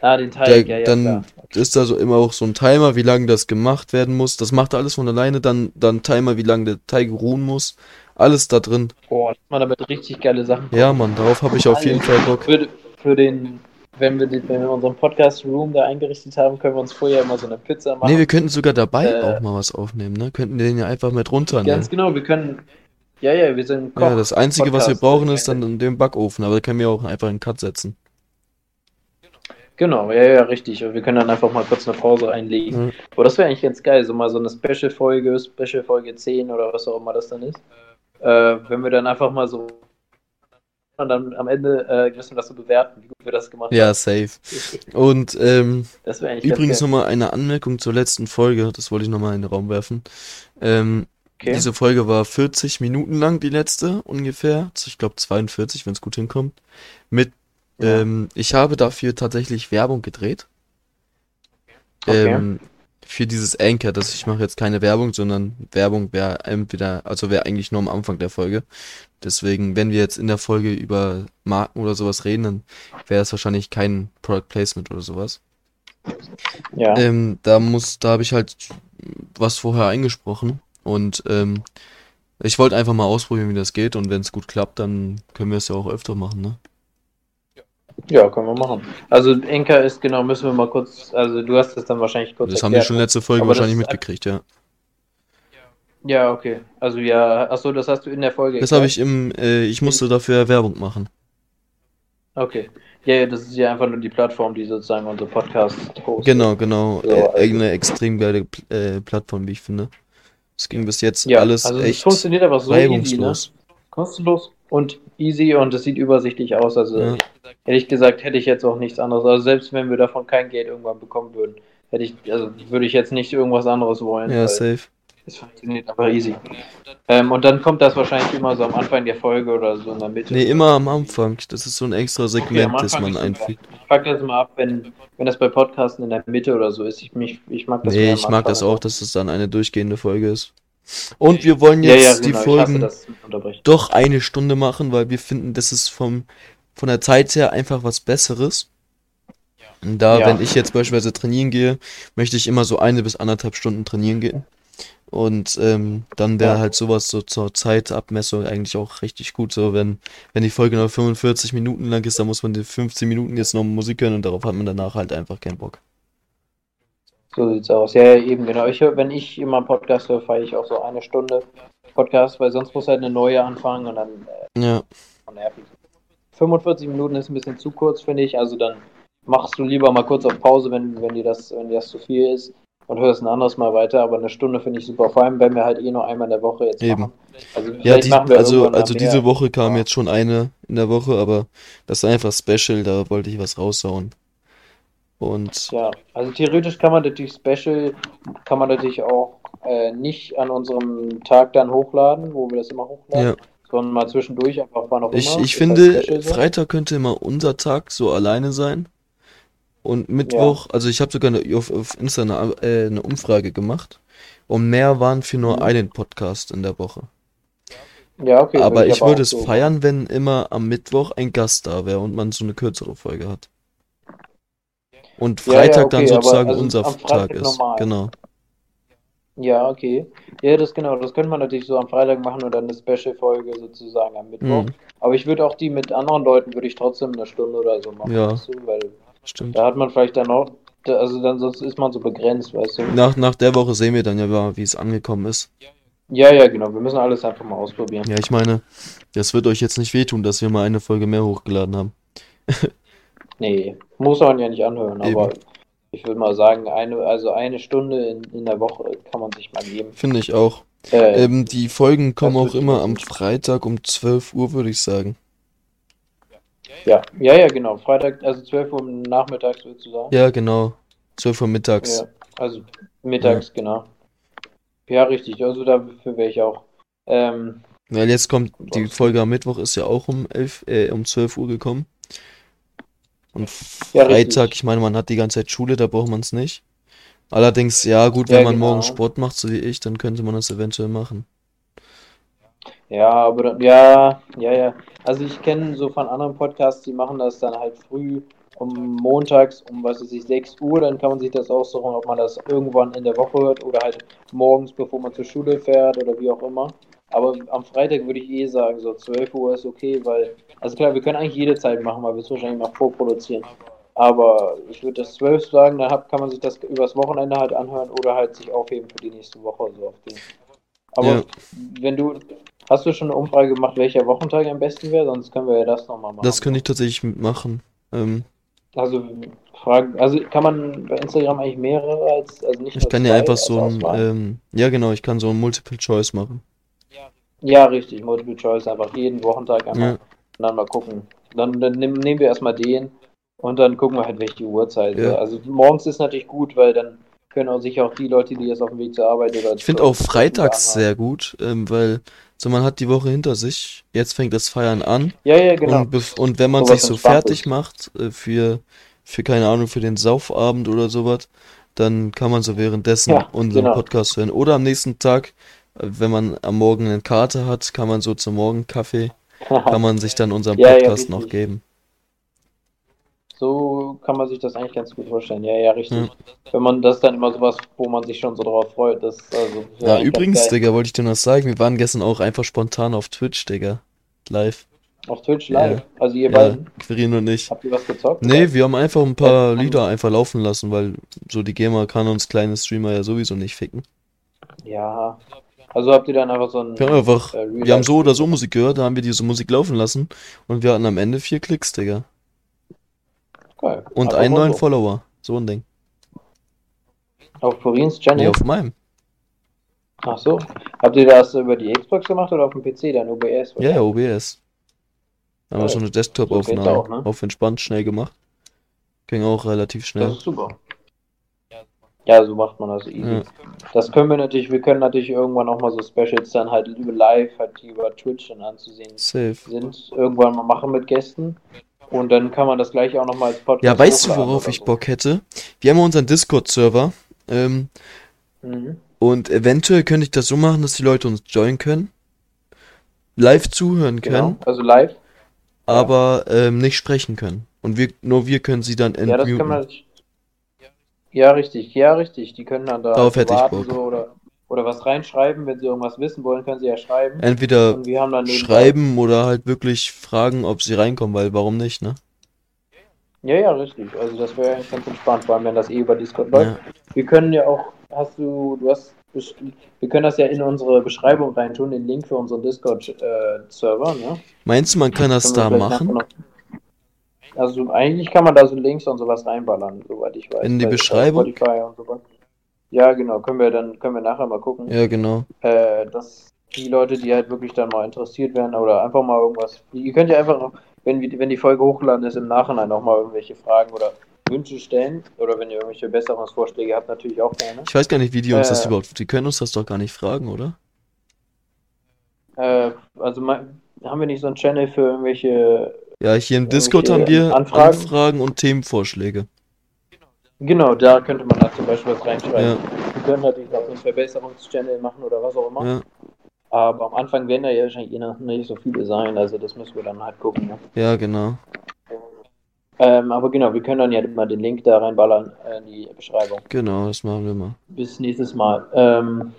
Ah, den Der, Teig, ja, ja, dann klar. ist da so immer auch so ein Timer, wie lange das gemacht werden muss. Das macht alles von alleine. Dann, dann Timer, wie lange der Teig ruhen muss. Alles da drin. Boah, das man damit richtig geile Sachen. Ja, Mann, darauf habe ich auf jeden Fall Bock. Für, für den, wenn wir, den, wenn wir unseren Podcast-Room da eingerichtet haben, können wir uns vorher immer so eine Pizza machen. Nee, wir könnten sogar dabei Äh, auch mal was aufnehmen, ne? Könnten den ja einfach mit runternehmen. Ganz genau, wir können. Ja, ja, wir sind Koch. Ja, das Einzige, was wir Podcast. brauchen, ist dann in dem Backofen. Aber da können wir auch einfach einen Cut setzen. Genau, ja, ja, richtig. Und wir können dann einfach mal kurz eine Pause einlegen. Mhm. Aber das wäre eigentlich ganz geil, so mal so eine Special-Folge, Special-Folge 10 oder was auch immer das dann ist. Äh, wenn wir dann einfach mal so und dann am Ende äh, müssen wir das so bewerten, wie gut wir das gemacht Ja, safe. Und ähm, übrigens nochmal eine Anmerkung zur letzten Folge. Das wollte ich nochmal in den Raum werfen. Ähm, Okay. Diese Folge war 40 Minuten lang, die letzte ungefähr. Also Ich glaube 42, wenn es gut hinkommt. Mit, Ja. ähm, ich habe dafür tatsächlich Werbung gedreht. Okay. Ähm, für dieses Anchor, dass ich mache jetzt keine Werbung, sondern Werbung wäre entweder, also wäre eigentlich nur am Anfang der Folge. Deswegen, wenn wir jetzt in der Folge über Marken oder sowas reden, dann wäre es wahrscheinlich kein Product Placement oder sowas. Ja. Ähm, da muss, da habe ich halt was vorher eingesprochen und ähm, ich wollte einfach mal ausprobieren, wie das geht und wenn es gut klappt, dann können wir es ja auch öfter machen, ne? Ja, können wir machen. Also Enka ist genau, müssen wir mal kurz, also du hast das dann wahrscheinlich kurz Das haben wir erklärt. schon letzte Folge Aber wahrscheinlich mitgekriegt, ja. Ja, okay. Also ja, achso, das hast du in der Folge Das habe erklärt? ich im, äh, ich musste dafür Werbung machen. Okay. Ja, ja, das ist ja einfach nur die Plattform, die sozusagen unser Podcast hostet. Genau, genau. So, äh, also- eine extrem geile äh, Plattform, wie ich finde. Es ging bis jetzt Ja, alles also es echt funktioniert einfach so easy, ne? reibungslos. Kostenlos und easy und es sieht übersichtlich aus. Also Ja. ehrlich gesagt hätte ich jetzt auch nichts anderes. Also selbst wenn wir davon kein Geld irgendwann bekommen würden, hätte ich, also würde ich jetzt nicht irgendwas anderes wollen. Ja, safe. es funktioniert einfach easy. Ähm, und dann kommt das wahrscheinlich immer so am Anfang der Folge oder so in der Mitte. Nee, immer am Anfang. Das ist so ein extra Okay, Segment, am das man einfügt. Ich pack das mal ab, wenn, wenn das bei Podcasten in der Mitte oder so ist. Ich, mich, ich mag das Nee, ich mag das auch, dass es dann eine durchgehende Folge ist. Und wir wollen Ja, jetzt ja, die genau. Hasse Folgen unterbrechen. doch eine Stunde machen, weil wir finden, das ist vom, von der Zeit her einfach was Besseres. Und da, Ja. wenn ich jetzt beispielsweise trainieren gehe, möchte ich immer so eine bis anderthalb Stunden trainieren gehen. Und ähm, dann wäre Ja. halt sowas so zur Zeitabmessung eigentlich auch richtig gut. So, wenn, wenn die Folge nur 45 Minuten lang ist, dann muss man die 15 Minuten jetzt noch Musik hören und darauf hat man danach halt einfach keinen Bock. So sieht's aus. Ja, ja, eben, genau. Ich wenn ich immer Podcast höre, fahre ich auch so eine Stunde Podcast, weil sonst muss halt eine neue anfangen und dann äh, Ja, nervig. 45 Minuten ist ein bisschen zu kurz, finde ich. Also dann machst du lieber mal kurz auf Pause, wenn, wenn dir das, wenn dir das zu viel ist und hörst ein anderes Mal weiter. Aber eine Stunde finde ich super. Vor allem, wenn wir halt eh nur einmal in der Woche jetzt Eben. machen. Also ja die, machen also, also diese Woche kam Ja. jetzt schon eine in der Woche, aber das ist einfach special, da wollte ich was raushauen. Und Ja, also theoretisch kann man natürlich Special, kann man natürlich auch äh, nicht an unserem Tag dann hochladen, wo wir das immer hochladen, ja. sondern mal zwischendurch einfach wann auch Ich, immer. ich halt finde, so. Freitag könnte immer unser Tag so alleine sein. Und Mittwoch, also ich habe sogar eine, auf, auf Insta eine, äh, eine Umfrage gemacht. Und mehr waren für nur Mhm. einen Podcast in der Woche. Ja, okay. Aber würde ich aber würde auch es so feiern, wenn immer am Mittwoch ein Gast da wäre und man so eine kürzere Folge hat. Und Ja, ja, Freitag dann okay, aber sozusagen also unser Freitag Tag ist. normal. Genau. Ja, okay. Ja, das genau, das könnte man natürlich so am Freitag machen und dann eine Special-Folge sozusagen am Mittwoch. Mhm. Aber ich würde auch die mit anderen Leuten, würde ich trotzdem eine Stunde oder so machen, Ja. weißt du, weil Stimmt. da hat man vielleicht dann auch, also dann sonst ist man so begrenzt, weißt du. Nach, nach der Woche sehen wir dann ja, wie es angekommen ist. Ja, ja, genau, wir müssen alles einfach mal ausprobieren. Ja, ich meine, das wird euch jetzt nicht wehtun, dass wir mal eine Folge mehr hochgeladen haben. Nee, muss man ja nicht anhören, aber Eben. ich würde mal sagen, eine, also eine Stunde in, in der Woche kann man sich mal geben. Finde ich auch. Äh, Ähm, die Folgen kommen auch immer am. Freitag um 12 Uhr, würde ich sagen. ja, ja, ja, genau. Freitag, also 12 Uhr nachmittags sozusagen. Ja, genau. 12 Uhr mittags. Ja, also mittags, genau. Ja, richtig. Also dafür wäre ich auch. Ähm, Weil jetzt kommt, die Folge am Mittwoch ist ja auch um 11, äh, um 12 Uhr gekommen. Und Ja, Freitag, richtig. ich meine, man hat die ganze Zeit Schule, da braucht man es nicht. Allerdings, ja, gut, Ja, wenn man genau. morgen Sport macht, so wie ich, dann könnte man das eventuell machen. ja, aber dann, ja, ja, ja. Also ich kenne so von anderen Podcasts, die machen das dann halt früh um montags um, was weiß ich, 6 Uhr, dann kann man sich das aussuchen, ob man das irgendwann in der Woche hört oder halt morgens, bevor man zur Schule fährt oder wie auch immer. Aber am Freitag würde ich eh sagen, so 12 Uhr ist okay, weil, also klar, wir können eigentlich jede Zeit machen, weil wir es wahrscheinlich mal vorproduzieren. Aber ich würde das 12 sagen, dann kann man sich das übers Wochenende halt anhören oder halt sich aufheben für die nächste Woche. So auf den. Aber Ja. wenn du, hast du schon eine Umfrage gemacht, welcher Wochentag am besten wäre? Sonst können wir ja das nochmal machen. Das könnte ich tatsächlich mitmachen. Ähm, Also Fragen, also kann man bei Instagram eigentlich mehrere als, also nicht ich kann ja einfach so ein, ähm, ja genau, ich kann so ein Multiple Choice machen. Ja, richtig, Multiple Choice, einfach jeden Wochentag einmal Ja. und dann mal gucken. Dann, dann nehmen, nehmen wir erstmal den und dann gucken wir halt, welche Uhrzeit. Ja. Also morgens ist natürlich gut, weil dann können auch sicher auch die Leute, die jetzt auf dem Weg zur Arbeit oder Ich finde auch freitags sehr gut, ähm, weil so man hat die Woche hinter sich, jetzt fängt das Feiern an. Ja, ja, genau. und, und wenn man Sowas sich so fertig macht äh, für, für keine Ahnung, für den Saufabend oder sowas, Dann kann man so währenddessen Ja, unseren genau. Podcast hören. Oder am nächsten Tag, wenn man am Morgen einen Kater hat, kann man so zum Morgenkaffee, kann man sich dann unseren Ja, ja, Podcast noch geben. So kann man sich das eigentlich ganz gut vorstellen. Ja, ja, richtig. Ja. Wenn man das dann immer sowas, wo man sich schon so drauf freut, das also Ja, übrigens. Digga, wollte ich dir noch sagen, wir waren gestern auch einfach spontan auf Twitch, Digga. Live. Auf Twitch live. Ja. Also ihr Ja, beiden, Quirin und ich. habt ihr was gezockt? Nee, wir haben einfach ein paar. Lieder einfach laufen lassen, weil so die Gamer kann uns kleine Streamer ja sowieso nicht ficken. Ja. Also habt ihr dann einfach so ein Wir haben einfach, äh, wir haben so oder so Musik gehört, da haben wir diese Musik laufen lassen und wir hatten am Ende vier Klicks, Digga. Geil. Und Einfach einen mal neuen so. Follower. So ein Ding. Auf Nee, Channel? auf meinem. Ach so. Habt ihr das über die Xbox gemacht oder auf dem PC, dann OBS? Ja, ja, OBS. Haben wir so eine Desktop-Aufnahme ne? auf entspannt schnell gemacht. Ging auch relativ Das schnell. ist super. Ja, so macht man das easy. Ja. Das können wir natürlich, wir können natürlich irgendwann auch mal so Specials dann halt über live, halt über Twitch dann anzusehen Safe. sind, irgendwann mal machen mit Gästen. Und dann kann man das gleich auch nochmal als Podcast Ja, weißt du, worauf ich so. Bock hätte? Wir haben ja unseren Discord-Server. Ähm, Mhm. und eventuell könnte ich das so machen, dass die Leute uns joinen können. Live zuhören Genau, können, also live. aber ähm, nicht sprechen können. Und wir, nur wir können sie dann Ja, das kann entmuten. man. Ja, richtig, ja, richtig. Die können dann da Darauf hätte ich warten Bock. so oder, oder was reinschreiben, wenn sie irgendwas wissen wollen, können sie ja schreiben. Entweder Und wir haben dann nebenbei- schreiben oder halt wirklich fragen, ob sie reinkommen, weil warum nicht, ne? Ja, ja, richtig. Also das wäre eigentlich ganz entspannt, vor allem wenn das eh über Discord läuft. Ja. Wir können ja auch, hast du, du hast, wir können das ja in unsere Beschreibung reintun, den Link für unseren Discord-Server, ne? Meinst du, man kann das wir da machen? Also eigentlich kann man da so Links und sowas reinballern, soweit ich weiß. In die Beschreibung? Ja, genau, können wir dann, können wir nachher mal gucken. Ja, genau. äh, dass die Leute, die halt wirklich dann mal interessiert werden oder einfach mal irgendwas, ihr könnt ja einfach, wenn, wenn die Folge hochgeladen ist, im Nachhinein auch mal irgendwelche Fragen oder Wünsche stellen oder wenn ihr irgendwelche Besserungsvorschläge habt, natürlich auch gerne. Ich weiß gar nicht, wie die uns das Äh. überhaupt. Die können uns das doch gar nicht fragen, oder? Äh, also haben wir nicht so einen Channel für irgendwelche, Ja, hier im Discord haben wir Anfragen? Anfragen und Themenvorschläge. genau, da könnte man da zum Beispiel was reinschreiben. Ja, Wir können natürlich auch so einen Verbesserungschannel machen oder was auch immer. ja, Aber am Anfang werden da ja wahrscheinlich eh nicht so viele sein, also das müssen wir dann halt gucken. Ne? ja, genau. Ähm, aber genau, wir können dann ja mal den Link da reinballern äh, in die Beschreibung. Genau, das machen wir mal. Bis nächstes Mal. Ähm,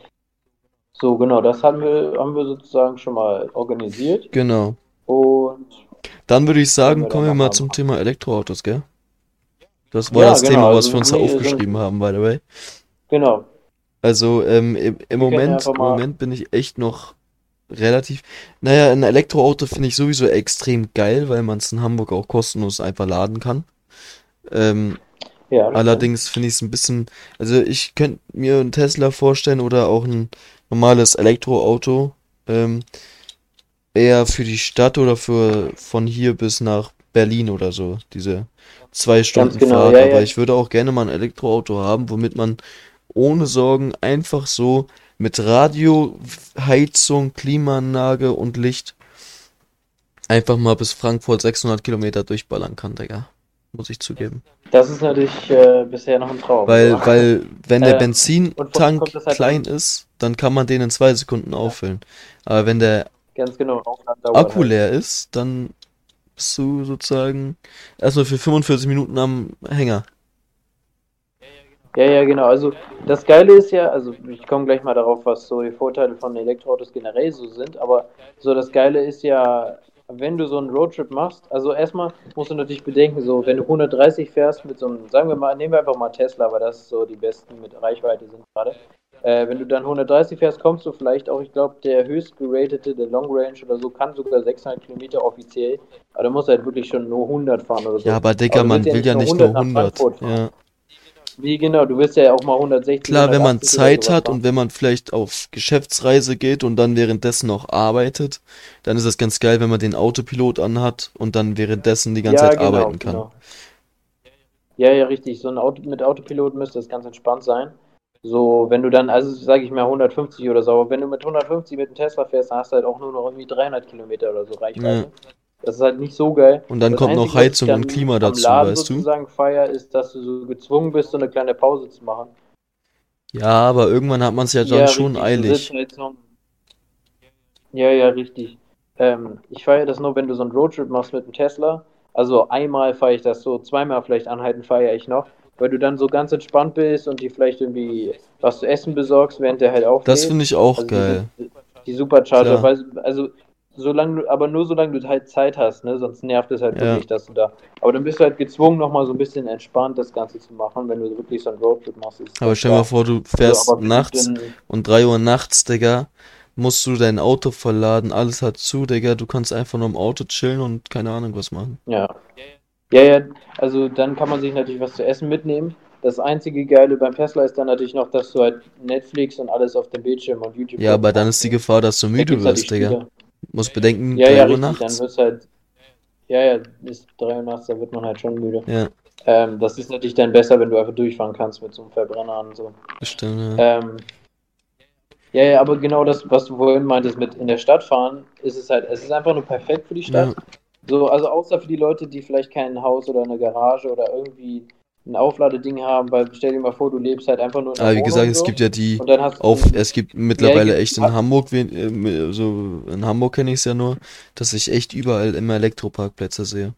so, genau, das haben wir, haben wir sozusagen schon mal organisiert. Genau. Und Dann würde ich sagen, wir kommen wir mal machen. zum Thema Elektroautos, gell? Das war Ja, das genau, Thema, was also wir uns da sind- aufgeschrieben haben, by the way. genau, Also, ähm, im, im Moment, im Moment bin ich echt noch relativ. Naja, ein Elektroauto finde ich sowieso extrem geil, weil man es in Hamburg auch kostenlos einfach laden kann. Ähm, ja. allerdings finde ich es ein bisschen. Also, ich könnte mir einen Tesla vorstellen oder auch ein normales Elektroauto. Ähm, eher für die Stadt oder für von hier bis nach Berlin oder so. Diese zwei Stunden genau, Fahrt. ja, Aber ja. ich würde auch gerne mal ein Elektroauto haben, womit man ohne Sorgen einfach so mit Radio, Heizung, Klimaanlage und Licht einfach mal bis Frankfurt 600 Kilometer durchballern kann, Digga. Muss ich zugeben. Das ist natürlich äh, bisher noch ein Traum. Weil, Ja. weil, wenn der Äh, Benzintank halt klein ist, dann kann man den in zwei Sekunden auffüllen. Aber wenn der Ganz genau. Akku halt. leer ist, dann bist du sozusagen erstmal für 45 Minuten am Hänger. Ja, ja, genau. Also das Geile ist ja, also ich komme gleich mal darauf, was so die Vorteile von Elektroautos generell so sind, aber so das Geile ist ja, wenn du so einen Roadtrip machst, also erstmal musst du natürlich bedenken, so wenn du 130 fährst mit so einem, sagen wir mal, nehmen wir einfach mal Tesla, weil das so die besten mit Reichweite sind gerade. Äh, wenn du dann 130 fährst, kommst du vielleicht auch, ich glaube, der höchst geratete, der Long Range oder so, kann sogar 600 Kilometer offiziell, aber du musst halt wirklich schon nur 100 fahren oder so. Ja, aber Digga, man will ja nicht nur nach 100. Frankfurt fahren. Ja. Wie genau, du wirst ja auch mal 160 Klar, wenn man 180 oder Zeit hat und wenn man vielleicht auf Geschäftsreise geht und dann währenddessen noch arbeitet, dann ist es ganz geil, wenn man den Autopilot anhat und dann währenddessen die ganze ja, Zeit genau, arbeiten kann. Genau. Ja, ja, richtig. So ein Auto mit Autopilot müsste das ganz entspannt sein. So, wenn du dann, also sage ich mal 150 oder so, aber wenn du mit 150 mit dem Tesla fährst, dann hast du halt auch nur noch irgendwie 300 Kilometer oder so Reichweite. Das ist halt nicht so geil. Und dann das kommt noch Einzige, ich Heizung und Klima dazu, Laden weißt du? sozusagen feier, ist, dass du so gezwungen bist, so eine kleine Pause zu machen. Ja, aber irgendwann hat man es ja dann Ja, schon eilig. Ja, ja, richtig. Ähm, ich feiere das nur, wenn du so einen Roadtrip machst mit dem Tesla. Also einmal feiere ich das so, zweimal vielleicht anhalten feiere ich noch, weil du dann so ganz entspannt bist und dir vielleicht irgendwie was zu essen besorgst, während der halt auflädt. Das finde ich auch Also geil. Die, die Supercharger, weil, also solange du, aber nur solange du halt Zeit hast, ne? Sonst nervt es halt Ja. wirklich, dass du da. Aber dann bist du halt gezwungen, nochmal so ein bisschen entspannt das Ganze zu machen, wenn du wirklich so einen Roadtrip machst. Aber stell dir mal vor, du Also, fährst du nachts und 3 Uhr nachts, Digga, musst du dein Auto verladen, alles hat zu, Digga, du kannst einfach nur im Auto chillen und keine Ahnung was machen. Ja. Ja, ja, also dann kann man sich natürlich was zu essen mitnehmen. Das einzige Geile beim Tesla ist dann natürlich noch, dass du halt Netflix und alles auf dem Bildschirm und YouTube Ja, aber dann ist die Gefahr, dass du müde halt wirst, Digga. Musst bedenken, Ja, 3 ja, Uhr richtig, dann nachts. wird's halt. Ja, ja, bis 3 Uhr nachts, da wird man halt schon müde. Ja, Ähm, das ist natürlich dann besser, wenn du einfach durchfahren kannst mit so einem Verbrenner und so. bestimmt, ja. Ähm, ja, ja, aber genau das, was du vorhin meintest mit in der Stadt fahren, ist es halt, es ist einfach nur perfekt für die Stadt. Ja. So, also außer für die Leute, die vielleicht kein Haus oder eine Garage oder irgendwie ein Aufladeding haben, weil stell dir mal vor, du lebst halt einfach nur in Aber wie gesagt, es so, gibt ja die und dann hast du auf, es gibt mittlerweile echt in Hamburg, äh, so in Hamburg kenne ich es ja nur, dass ich echt überall immer Elektroparkplätze sehe.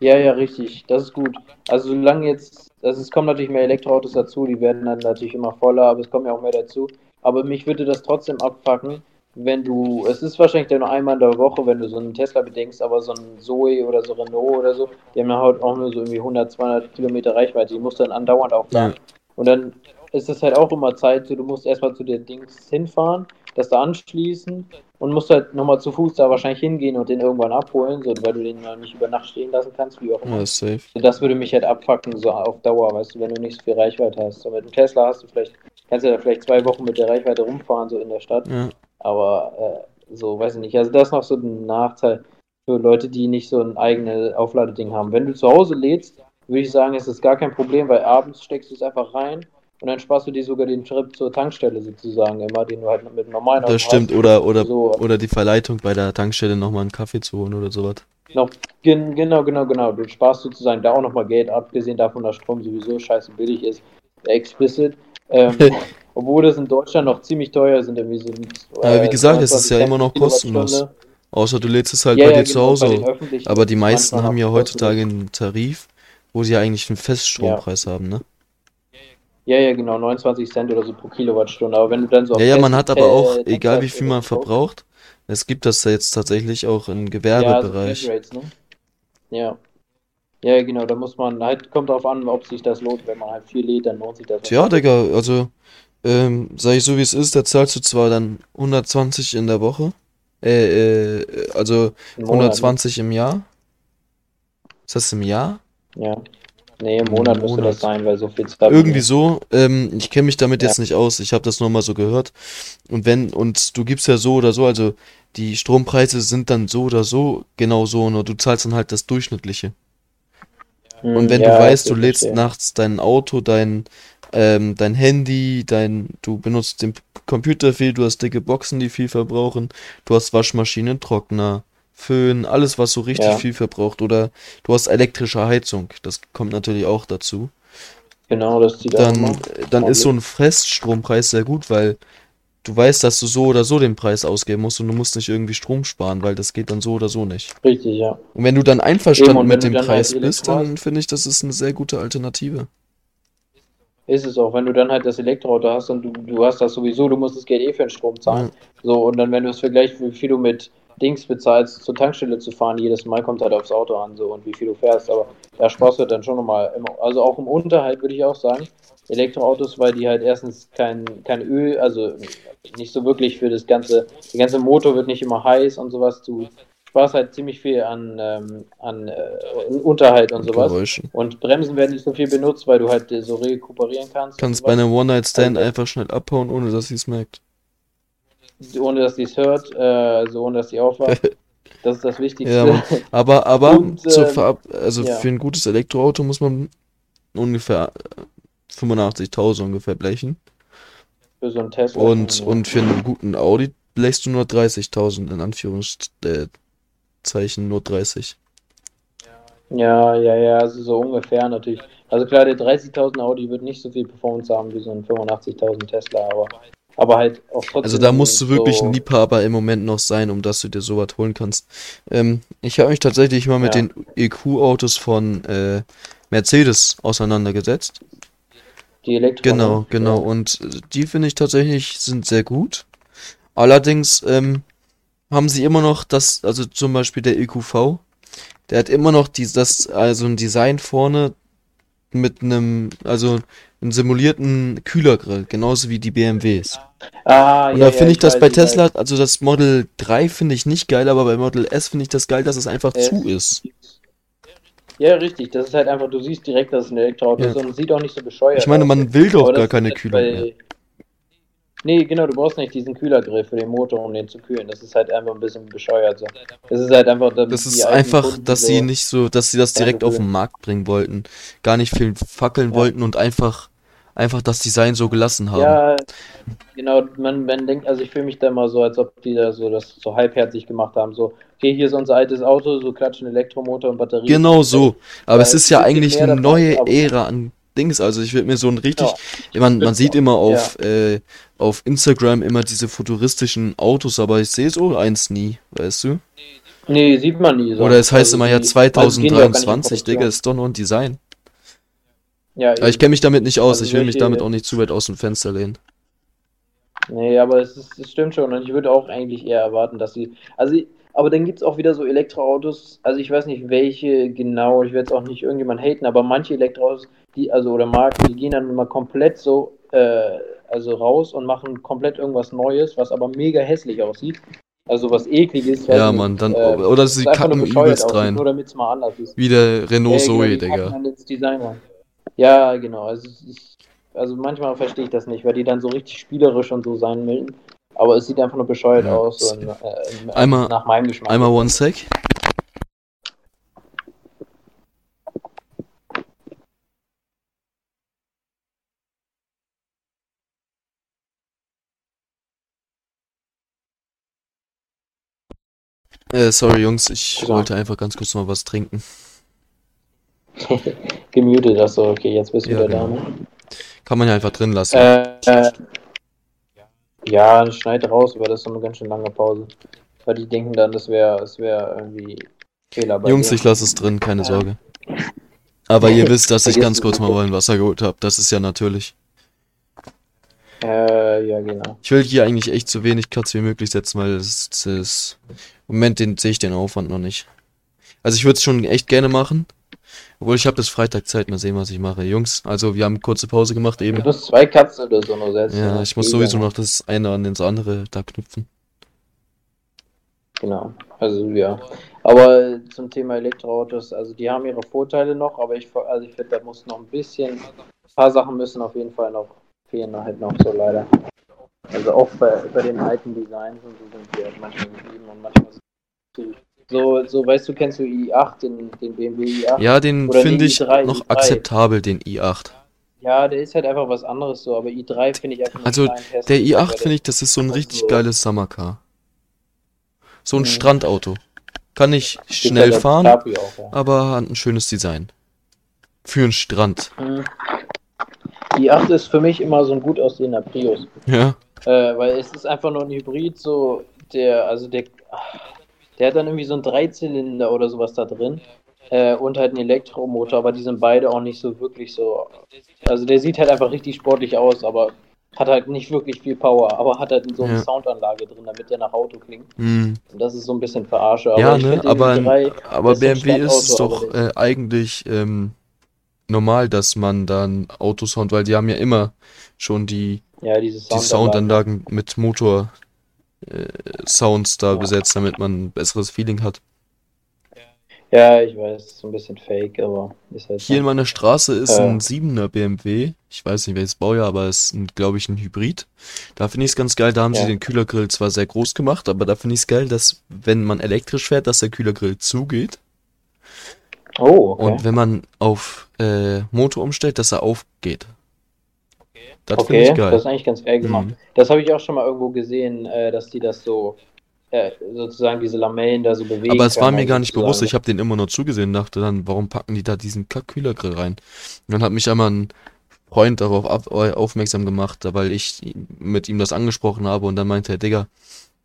Ja, ja, richtig, das ist gut. Also solange jetzt, also es kommen natürlich mehr Elektroautos dazu, die werden dann natürlich immer voller, aber es kommen ja auch mehr dazu. Aber mich würde das trotzdem abfacken, wenn du, es ist wahrscheinlich dann nur einmal in der Woche, wenn du so einen Tesla bedenkst, aber so ein Zoe oder so Renault oder so, die haben ja halt auch nur so irgendwie 100, 200 Kilometer Reichweite, die musst du dann andauernd aufladen. Und dann ist es halt auch immer Zeit, so, du musst erstmal zu den Dings hinfahren, das da anschließen und musst halt nochmal zu Fuß da wahrscheinlich hingehen und den irgendwann abholen, so, weil du den ja nicht über Nacht stehen lassen kannst, wie auch immer. Ja, safe. So, Das würde mich halt abfacken, so auf Dauer, weißt du, wenn du nicht so viel Reichweite hast. So mit dem Tesla hast du vielleicht, kannst du ja vielleicht zwei Wochen mit der Reichweite rumfahren, so in der Stadt. Ja. Aber äh, so, weiß ich nicht. Also das ist noch so ein Nachteil für Leute, die nicht so ein eigenes Aufladeding haben. Wenn du zu Hause lädst, würde ich sagen, ist das gar kein Problem, weil abends steckst du es einfach rein und dann sparst du dir sogar den Schritt zur Tankstelle sozusagen immer, den du halt mit einem normalen Auto Das stimmt, hast. oder, oder, So, oder die Verleitung bei der Tankstelle nochmal einen Kaffee zu holen oder sowas. Noch, gen, genau, genau, genau. Du sparst sozusagen da auch nochmal Geld, abgesehen davon, dass Strom sowieso scheiße billig ist. Explicit. Ähm, obwohl das in Deutschland noch ziemlich teuer sind, irgendwie so. Aber wie äh, gesagt, es ist ja 29 immer noch kostenlos. Außer du lädst es halt Ja, bei ja, dir zu genau, Hause auf. öffentlichen Aber die ist meisten haben ja heutzutage einen Tarif, wo sie eigentlich einen Feststrompreis haben, ne? Ja, ja, genau, 29 Cent oder so pro Kilowattstunde. Aber wenn du dann so Ja, ja, man hat aber Te- auch, äh, egal wie viel man verbraucht, es gibt das ja jetzt tatsächlich auch im Ja, so Gewerbebereich. Flatrates, ne? Ja. Ja, genau, da muss man halt, kommt drauf an, ob sich das lohnt. Wenn man halt viel lädt, dann lohnt sich das. Tja, Digga, also, ähm, sag ich so wie es ist, da zahlst du zwar dann 120 in der Woche, äh, äh, also Im Monat, ne? 120 im Jahr. Ist das im Jahr? Ja. Nee, im Monat Im müsste das Monat. sein, weil so viel Zeit. Irgendwie so. Ähm, ich kenne mich damit Ja. jetzt nicht aus. Ich habe das nur mal so gehört. Und wenn, und du gibst ja so oder so, also die Strompreise sind dann so oder so genau so, nur du zahlst dann halt das Durchschnittliche. Hm, Und wenn ja, du weißt, du lädst verstehe. nachts dein Auto, dein, ähm, dein Handy, dein, du benutzt den Computer viel, du hast dicke Boxen, die viel verbrauchen, du hast Waschmaschine, Trockner, Föhn, alles, was so richtig Ja. viel verbraucht, oder du hast elektrische Heizung, das kommt natürlich auch dazu. Genau, das auch Dann, immer. dann ist so ein Feststrompreis sehr gut, weil du weißt, dass du so oder so den Preis ausgeben musst und du musst nicht irgendwie Strom sparen, weil das geht dann so oder so nicht. Richtig, ja. Und wenn du dann einverstanden mit dem dann halt Preis bist, dann finde ich, das ist eine sehr gute Alternative. Ist es auch, wenn du dann halt das Elektroauto hast und du, du hast das sowieso, du musst das Geld eh für den Strom zahlen. So, und dann, wenn du es vergleichst, wie viel du mit Dings bezahlst, zur Tankstelle zu fahren, jedes Mal kommt halt aufs Auto an, so und wie viel du fährst. Aber da sparst du dann schon nochmal, also auch im Unterhalt würde ich auch sagen, Elektroautos, weil die halt erstens kein, kein Öl, also nicht so wirklich für das ganze, der ganze Motor wird nicht immer heiß und sowas. Du sparst halt ziemlich viel an, ähm, an äh, Unterhalt und sowas. Geräuschen. Und Bremsen werden nicht so viel benutzt, weil du halt äh, so rekuperieren kannst. und Kannst bei einem One-Night-Stand Also- einfach schnell abhauen, ohne dass sie es merkt. ohne dass die es hört, äh, also ohne dass die aufwacht. Das ist das Wichtigste. Ja. Aber, aber Und, zur ähm, also ja. für ein gutes Elektroauto muss man ungefähr äh, 85.000 ungefähr blechen. Für so einen Tesla. Und, und für einen guten Audi blechst du nur 30.000 in Anführungszeichen Zeichen nur 30. Ja, ja, ja, also so ungefähr natürlich. Also klar, der 30.000 Audi wird nicht so viel Performance haben wie so ein 85.000 Tesla, aber, aber halt auch trotzdem. Also da musst du wirklich so, ein Liebhaber im Moment noch sein, um dass du dir sowas holen kannst. Ähm, ich habe mich tatsächlich mal mit Ja. den EQ-Autos von äh, Mercedes auseinandergesetzt. Die Elektro. Genau, genau. Ja. Und äh, die finde ich tatsächlich sind sehr gut. Allerdings ähm, haben sie immer noch das, also zum Beispiel der EQV, der hat immer noch dieses, also ein Design vorne mit einem, also einen simulierten Kühlergrill, genauso wie die BMWs. Ah, Und ja, da ja, finde ich das weiß, bei ich weiß. Tesla, also das Model 3 finde ich nicht geil, aber bei Model S finde ich das geil, dass es einfach Ja. zu ist. Ja, richtig. Das ist halt einfach, du siehst direkt, dass es ein Elektroauto Ja. ist und sieht auch nicht so bescheuert Ich meine, man will doch das gar keine Kühlung mehr. Nee, genau, du brauchst nicht diesen Kühlergrill für den Motor, um den zu kühlen. Das ist halt einfach ein bisschen bescheuert so. Das ist halt einfach, Das ist einfach, Kunden dass so, sie nicht so, dass sie das direkt auf den Markt bringen wollten. Gar nicht viel fackeln Ja. wollten und einfach, einfach das Design so gelassen haben. Ja, genau, man, man denkt, also ich fühle mich da immer so, als ob die da so das so halbherzig gemacht haben. So, okay, hier ist unser altes Auto, so klatschen Elektromotor und Batterie. Genau so. Aber Weil es ist ja eigentlich eine neue Ära an Dings. Also ich würde mir so ein richtig, Ja. man, man sieht immer auf, Ja. äh, auf Instagram immer diese futuristischen Autos, aber ich sehe so eins nie, weißt du? Nee, sieht man nie so. Oder es heißt Also immer ja die- also gehen ja auch gar nicht in 2023, Digga, ist doch nur ein Design. Ja, Aber ich kenne mich damit nicht aus, Also ich will mich damit auch nicht zu weit aus dem Fenster lehnen. Nee, aber es, ist, es stimmt schon und ich würde auch eigentlich eher erwarten, dass sie. Also, aber dann gibt es auch wieder so Elektroautos, also ich weiß nicht welche genau, ich werde jetzt auch nicht irgendjemand haten, aber manche Elektroautos, die, also oder Marken, die gehen dann immer komplett so, äh, also raus und machen komplett irgendwas Neues, was aber mega hässlich aussieht. Also was ekliges. Ja, nicht, dann, äh, oder sie kacken übelst aussieht, rein. Nur damit es mal anders ist. Wie der Renault genau, Zoe, Digga. Ja, genau. Also, ich, also manchmal verstehe ich das nicht, weil die dann so richtig spielerisch und so sein wollen. Aber es sieht einfach nur bescheuert Ja, aus. Und, äh, äh, Einmal- nach meinem Geschmack. Einmal one sec. Äh, sorry Jungs, ich Ja. wollte einfach ganz kurz mal was trinken. Gemutet, das so. Okay, jetzt bist du Ja, wieder genau. da. Ne? Kann man ja einfach drin lassen. Äh, äh, ja, schneid raus, aber das ist eine ganz schön lange Pause. Weil die denken dann, das wäre das wär irgendwie Fehler bei Jungs, dir. ich lasse es drin, keine Ja. Sorge. Aber ihr wisst, dass ich ganz kurz mal ein Wasser geholt habe. Das ist ja natürlich. Äh, ja, genau. Ich will hier eigentlich echt so wenig Cuts wie möglich setzen, weil es ist. Im Moment den, sehe ich den Aufwand noch nicht. Also ich würde es schon echt gerne machen. Obwohl ich habe bis Freitag Zeit, mal sehen, was ich mache. Jungs, also wir haben kurze Pause gemacht eben. Du musst zwei Katzen oder so nur setzen. Ja, ich muss sowieso noch das eine an das andere da knüpfen. Genau, also ja. Aber zum Thema Elektroautos, also die haben ihre Vorteile noch, aber ich, also ich finde, da muss noch ein bisschen, ein paar Sachen müssen auf jeden Fall noch fehlen, halt noch so leider. Also auch bei, bei den alten Designs und so sind die halt manchmal geblieben und manchmal sind die so, so, weißt du, kennst du i8, den, den BMW i8? Ja, den finde ich i3, noch i3. akzeptabel, den i8. Ja, der ist halt einfach was anderes so, aber i3 finde ich einfach Also, Der weil i8 der- finde ich, das ist so ein also richtig so- geiles Summercar. So ein Mhm. Strandauto. Kann nicht ist schnell halt fahren, auch, ja. aber hat ein schönes Design. Für einen Strand. Mhm. i8 ist für mich immer so ein gut aussehender Prius. Ja. Äh, weil es ist einfach nur ein Hybrid, so der, also der, der hat dann irgendwie so einen Dreizylinder oder sowas da drin. Äh, und halt einen Elektromotor, aber die sind beide auch nicht so wirklich so. Also der sieht halt einfach richtig sportlich aus, aber hat halt nicht wirklich viel Power, aber hat halt so eine Ja. Soundanlage drin, damit der nach Auto klingt. Hm. Und das ist so ein bisschen verarsche. Aber Ja, ne, aber, i3 aber ist BMW ist es doch äh, eigentlich ähm, normal, dass man dann Autosound, weil die haben ja immer schon die, ja, die Soundanlage. Soundanlagen mit Motor äh, Sounds da besetzt, damit man ein besseres Feeling hat. Ja, ich weiß, ist so ein bisschen fake, aber ist halt Hier in so. meiner Straße ist Äh. ein 7er BMW. Ich weiß nicht welches Baujahr, aber es ist, glaube ich, ein Hybrid. Da finde ich es ganz geil. Da haben sie Ja. den Kühlergrill zwar sehr groß gemacht, aber da finde ich es geil, dass, wenn man elektrisch fährt, dass der Kühlergrill zugeht. Oh, okay. Und wenn man auf äh, Motor umstellt, dass er aufgeht. Das finde Okay, ich geil. das ist eigentlich ganz geil gemacht. Mhm. Das habe ich auch schon mal irgendwo gesehen, äh, dass die das so, äh, sozusagen diese Lamellen da so bewegen. Aber es war mir also gar nicht sozusagen- bewusst. Ich habe den immer nur zugesehen und dachte dann, warum packen die da diesen Kackkühlergrill rein? Und dann hat mich einmal ein Freund darauf aufmerksam gemacht, weil ich mit ihm das angesprochen habe und dann meinte er, Digga,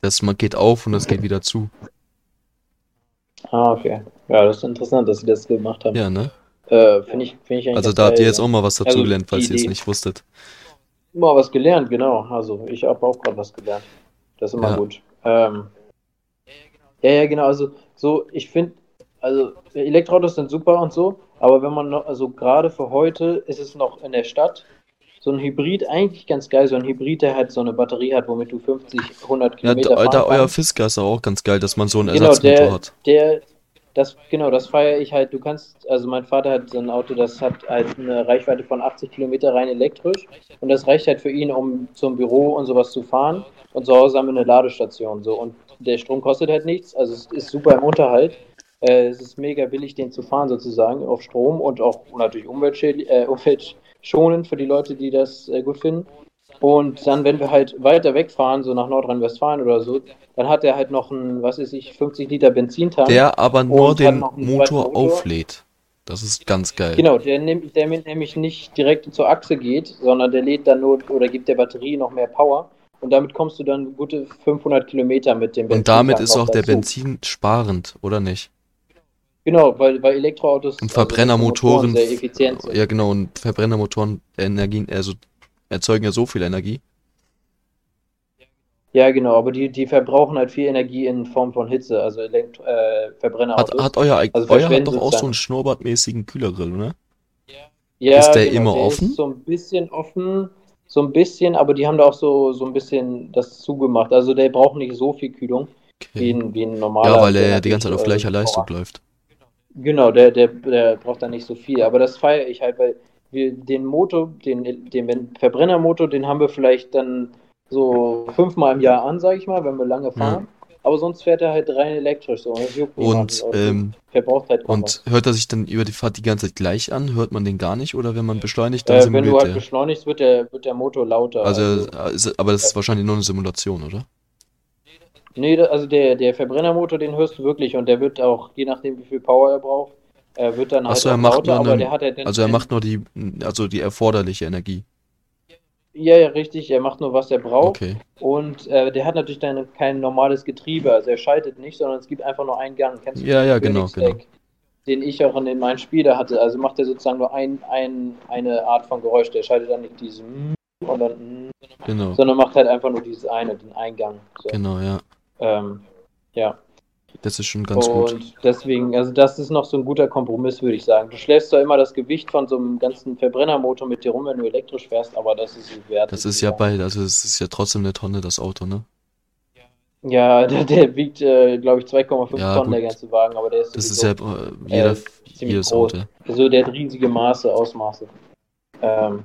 das geht auf und das geht wieder zu. Ah, okay. Ja, das ist interessant, dass sie das gemacht haben. Ja, ne? Äh, Finde ich, find ich Also da habt ihr jetzt auch mal was Also gelernt, falls die ihr es nicht wusstet. Mal was gelernt, genau. Also ich habe auch gerade was gelernt. Das ist immer Ja. gut. Ähm, ja, ja, genau. Also so, ich finde, also Elektroautos sind super und so, aber wenn man noch, also gerade für heute ist es noch in der Stadt so ein Hybrid eigentlich ganz geil. So ein Hybrid, der halt so eine Batterie hat, womit du 50, 100 Ja, Kilometer da, fahren da euer. Fisker ist auch ganz geil, dass man so einen Genau, Ersatzmotor der, hat. der, das, genau, das feiere ich halt. Du kannst, also mein Vater hat so ein Auto, das hat halt eine Reichweite von 80 Kilometer rein elektrisch und das reicht halt für ihn, um zum Büro und sowas zu fahren und zu Hause haben wir eine Ladestation so und der Strom kostet halt nichts, also es ist super im Unterhalt. Äh, es ist mega billig, den zu fahren sozusagen auf Strom und auch natürlich äh, umweltschonend für die Leute, die das äh, gut finden. Und dann, wenn wir halt weiter wegfahren, so nach Nordrhein-Westfalen oder so, dann hat er halt noch einen, was weiß ich, 50 Liter Benzintank. Der aber nur den Motor auflädt. Das ist ganz geil. Genau, der, der nämlich nicht direkt zur Achse geht, sondern der lädt dann nur oder gibt der Batterie noch mehr Power. Und damit kommst du dann gute 500 Kilometer mit dem Und damit ist auch der dazu. Benzin sparend, oder nicht? Genau, weil, weil Elektroautos Und also Verbrennermotoren, sehr effizient sind. ja genau, und Verbrennermotoren Energien, also erzeugen ja so viel Energie. Ja, genau, aber die, die verbrauchen halt viel Energie in Form von Hitze, also Elektro äh, Hat, Verbrennerautos. hat euer, Also euer hat doch auch so sozusagen. einen schnurrbartmäßigen Kühlergrill, ne? Ja, Ist der genau, immer der offen? Ist so ein bisschen offen, so ein bisschen, aber die haben da auch so, so ein bisschen das zugemacht. Also der braucht nicht so viel Kühlung wie Okay. ein, wie ein normaler. Ja, weil der er die ganze Zeit auf gleicher Leistung läuft. Genau, der, der, der braucht da nicht so viel. Aber das feiere ich halt, weil wir den Motor, den, den Verbrennermotor, den haben wir vielleicht dann so fünfmal im Jahr an, sag ich mal, wenn wir lange fahren. Aber sonst fährt er halt rein elektrisch so. Und, juckt Und. Und ähm, verbraucht halt und hört er sich dann über die Fahrt die ganze Zeit gleich an? Hört man den gar nicht? Oder wenn man beschleunigt, dann. Äh, wenn du simuliert halt er? beschleunigst, wird der, wird der Motor lauter. Also, also ist, aber das ist wahrscheinlich nur eine Simulation, oder? Nee, also der, der Verbrennermotor, den hörst du wirklich und der wird auch, je nachdem wie viel Power er braucht, äh, wird dann halt Achso, er auch macht lauter, nur aber einen, der hat halt den, also er macht nur die, also die erforderliche Energie. Ja, ja, richtig, er macht nur was er braucht Okay. und äh, der hat natürlich dann kein normales Getriebe, also er schaltet nicht, sondern es gibt einfach nur einen Gang. Kennst du Ja, den ja, genau, Königsegg, Den ich auch in meinem Spiel da hatte, also macht er sozusagen nur ein, ein, eine Art von Geräusch, der schaltet dann nicht diese und dann Genau. sondern macht halt einfach nur dieses eine, den Eingang. So. Genau, ja. Ähm, ja. Das ist schon ganz und gut. deswegen, also das ist noch so ein guter Kompromiss, würde ich sagen. Du schläfst zwar immer das Gewicht von so einem ganzen Verbrennermotor mit dir rum, wenn du elektrisch fährst, aber das ist wert. Das ist ja bei, also es ist ja trotzdem eine Tonne, das Auto, ne? Ja, der, der wiegt, äh, glaube ich, 2,5 Ja, Tonnen, der gut. ganze Wagen, aber der ist Das ist ja äh, jeder, äh, ziemlich jedes groß. Auto. Also der hat riesige Maße, Ausmaße. Ähm,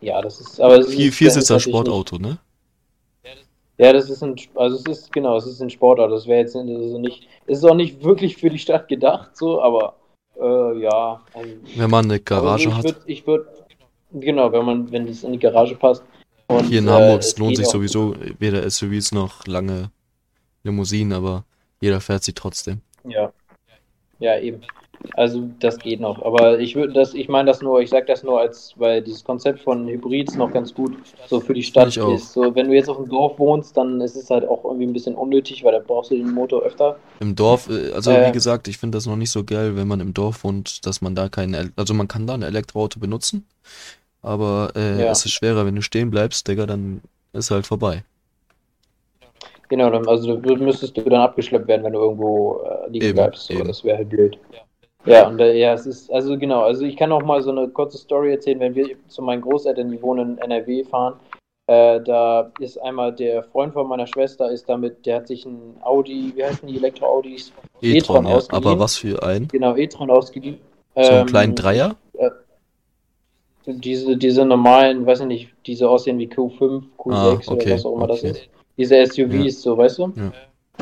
ja, das ist, aber es ist, Vier, das vier ist Sitzer natürlich Sportauto, ne? Ja, das ist ein, also es ist, genau, es ist ein Sportauto. Das wäre jetzt also nicht, es ist auch nicht wirklich für die Stadt gedacht, so, aber äh, ja. Also, Wenn man eine Garage so, hat. ich würde, ich würd, genau, wenn man, wenn das in die Garage passt. Und, Hier in äh, Hamburg es lohnt geht sich sowieso weder SUVs noch lange Limousinen, aber jeder fährt sie trotzdem. Ja. Ja, eben. Also das geht noch. Aber ich würde das, ich meine das nur, ich sage das nur als, weil dieses Konzept von Hybrids noch ganz gut so für die Stadt ist. So, wenn du jetzt auf dem Dorf wohnst, dann ist es halt auch irgendwie ein bisschen unnötig, weil da brauchst du den Motor öfter. Im Dorf, äh, also Äh. wie gesagt, ich finde das noch nicht so geil, wenn man im Dorf wohnt, dass man da kein, El- also man kann da ein Elektroauto benutzen, aber äh, Ja. es ist schwerer, wenn du stehen bleibst, Digga, dann ist halt vorbei. Genau, dann, also du müsstest du dann abgeschleppt werden, wenn du irgendwo äh, liegen Eben, bleibst. Eben. das wäre halt blöd. Ja, und äh, ja, es ist, also genau, also ich kann auch mal so eine kurze Story erzählen, wenn wir zu meinen Großeltern, die wohnen in NRW, fahren. Äh, da ist einmal der Freund von meiner Schwester, ist damit, der hat sich ein Audi, wie heißen die Elektro-Audis? E-tron, E-tron ja, aber was für ein? Genau, e-tron ausgeliehen. So einen Ähm, kleinen Dreier? Diese, diese normalen, weiß ich nicht, diese aussehen wie Q5, Q6 Ah, okay, oder was auch immer okay. das ist. Diese SUVs, so, weißt du? Ja.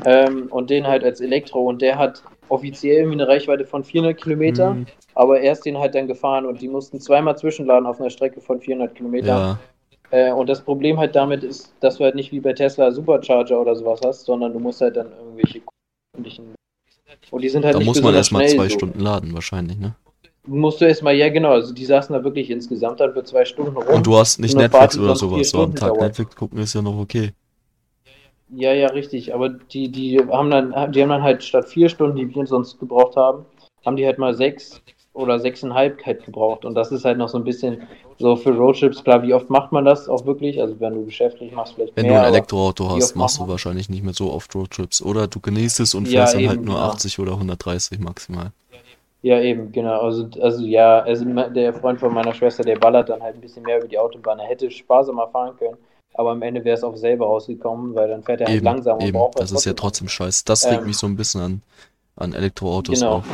Ähm, und den halt als Elektro und der hat offiziell irgendwie eine Reichweite von 400 Kilometer, Hm, aber er ist den halt dann gefahren und die mussten zweimal zwischenladen auf einer Strecke von 400 Kilometern. ja, Äh, und das Problem halt damit ist, dass du halt nicht wie bei Tesla Supercharger oder sowas hast, sondern du musst halt dann irgendwelche öffentlichen. Und die sind halt da nicht muss man erstmal zwei so. Stunden laden, wahrscheinlich, ne? Musst du erstmal, ja genau, also die saßen da wirklich insgesamt dann für zwei Stunden rum. Und du hast nicht Netflix oder sowas, so am Tag dauert. Netflix gucken ist ja noch okay. Ja, ja, richtig, aber die, die haben dann, die haben dann halt statt vier Stunden, die wir sonst gebraucht haben, haben die halt mal sechs oder sechseinhalb halt gebraucht. Und das ist halt noch so ein bisschen so für Roadtrips, klar, wie oft macht man das auch wirklich? Also wenn du geschäftlich machst, vielleicht Wenn mehr, du ein Elektroauto hast, machst du wahrscheinlich nicht mehr so oft Roadtrips. Oder du genießt es und fährst ja, dann halt nur genau. 80 oder 130 maximal. Ja, eben, genau. Also, also ja, also der Freund von meiner Schwester, der ballert dann halt ein bisschen mehr über die Autobahn. Er hätte sparsamer fahren können, aber am Ende wäre es auf selber rausgekommen, weil dann fährt er halt eben, langsam eben. Das ist ja trotzdem scheiße. Das regt ähm, mich so ein bisschen an, an Elektroautos genau. auf.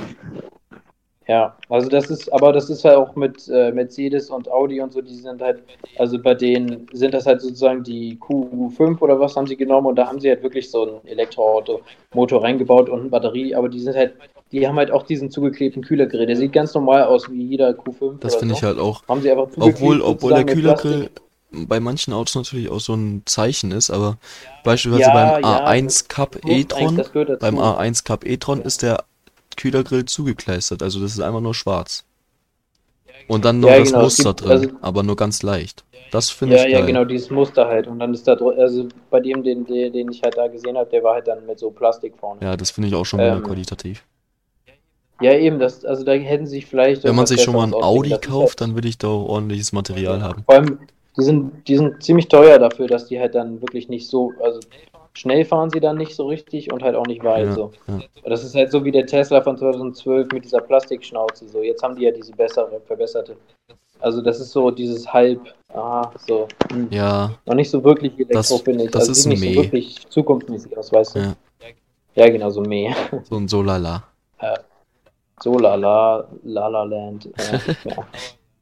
Ja, also das ist, aber das ist halt auch mit äh, Mercedes und Audi und so, die sind halt, also bei denen sind das halt sozusagen die Q5 oder was haben sie genommen und da haben sie halt wirklich so ein Elektroauto-Motor reingebaut und eine Batterie, aber die sind halt, die haben halt auch diesen zugeklebten Kühlergrill. Der sieht ganz normal aus wie jeder Q5. Das finde so. ich halt auch. Haben sie einfach obwohl, obwohl der Kühlergrill bei manchen Autos natürlich auch so ein Zeichen ist, aber beispielsweise ja, beim A1 Cup e-tron, beim A1 Cup e-tron ist der Kühlergrill zugekleistert, also das ist einfach nur schwarz. Und dann noch ja, das genau, Muster gibt, drin, also, aber nur ganz leicht. Das finde ja, ich geil. Ja, genau, dieses Muster halt. Und dann ist da, also bei dem, den, den ich halt da gesehen habe, der war halt dann mit so Plastik vorne. Ja, das finde ich auch schon ähm, qualitativ. Ja, eben, das, also da hätten sich vielleicht. Wenn man sich schon mal ein Audi kauft, dann will ich da auch ordentliches Material haben. Vor allem, die sind, die sind ziemlich teuer dafür, dass die halt dann wirklich nicht so, also schnell fahren sie dann nicht so richtig und halt auch nicht weit. Ja, so. Ja. Das ist halt so wie der Tesla von 2012 mit dieser Plastikschnauze. So. Jetzt haben die ja diese bessere, verbesserte. Also das ist so dieses halb, ah, so. Hm. Ja. Noch nicht so wirklich Elektro, finde ich. Das also ist sieht nicht Meh. so wirklich zukunftsmäßig aus, weißt du? Ja, ja genau, so Meh. So ein Solala. Ja. Solala, Lala Land. ja.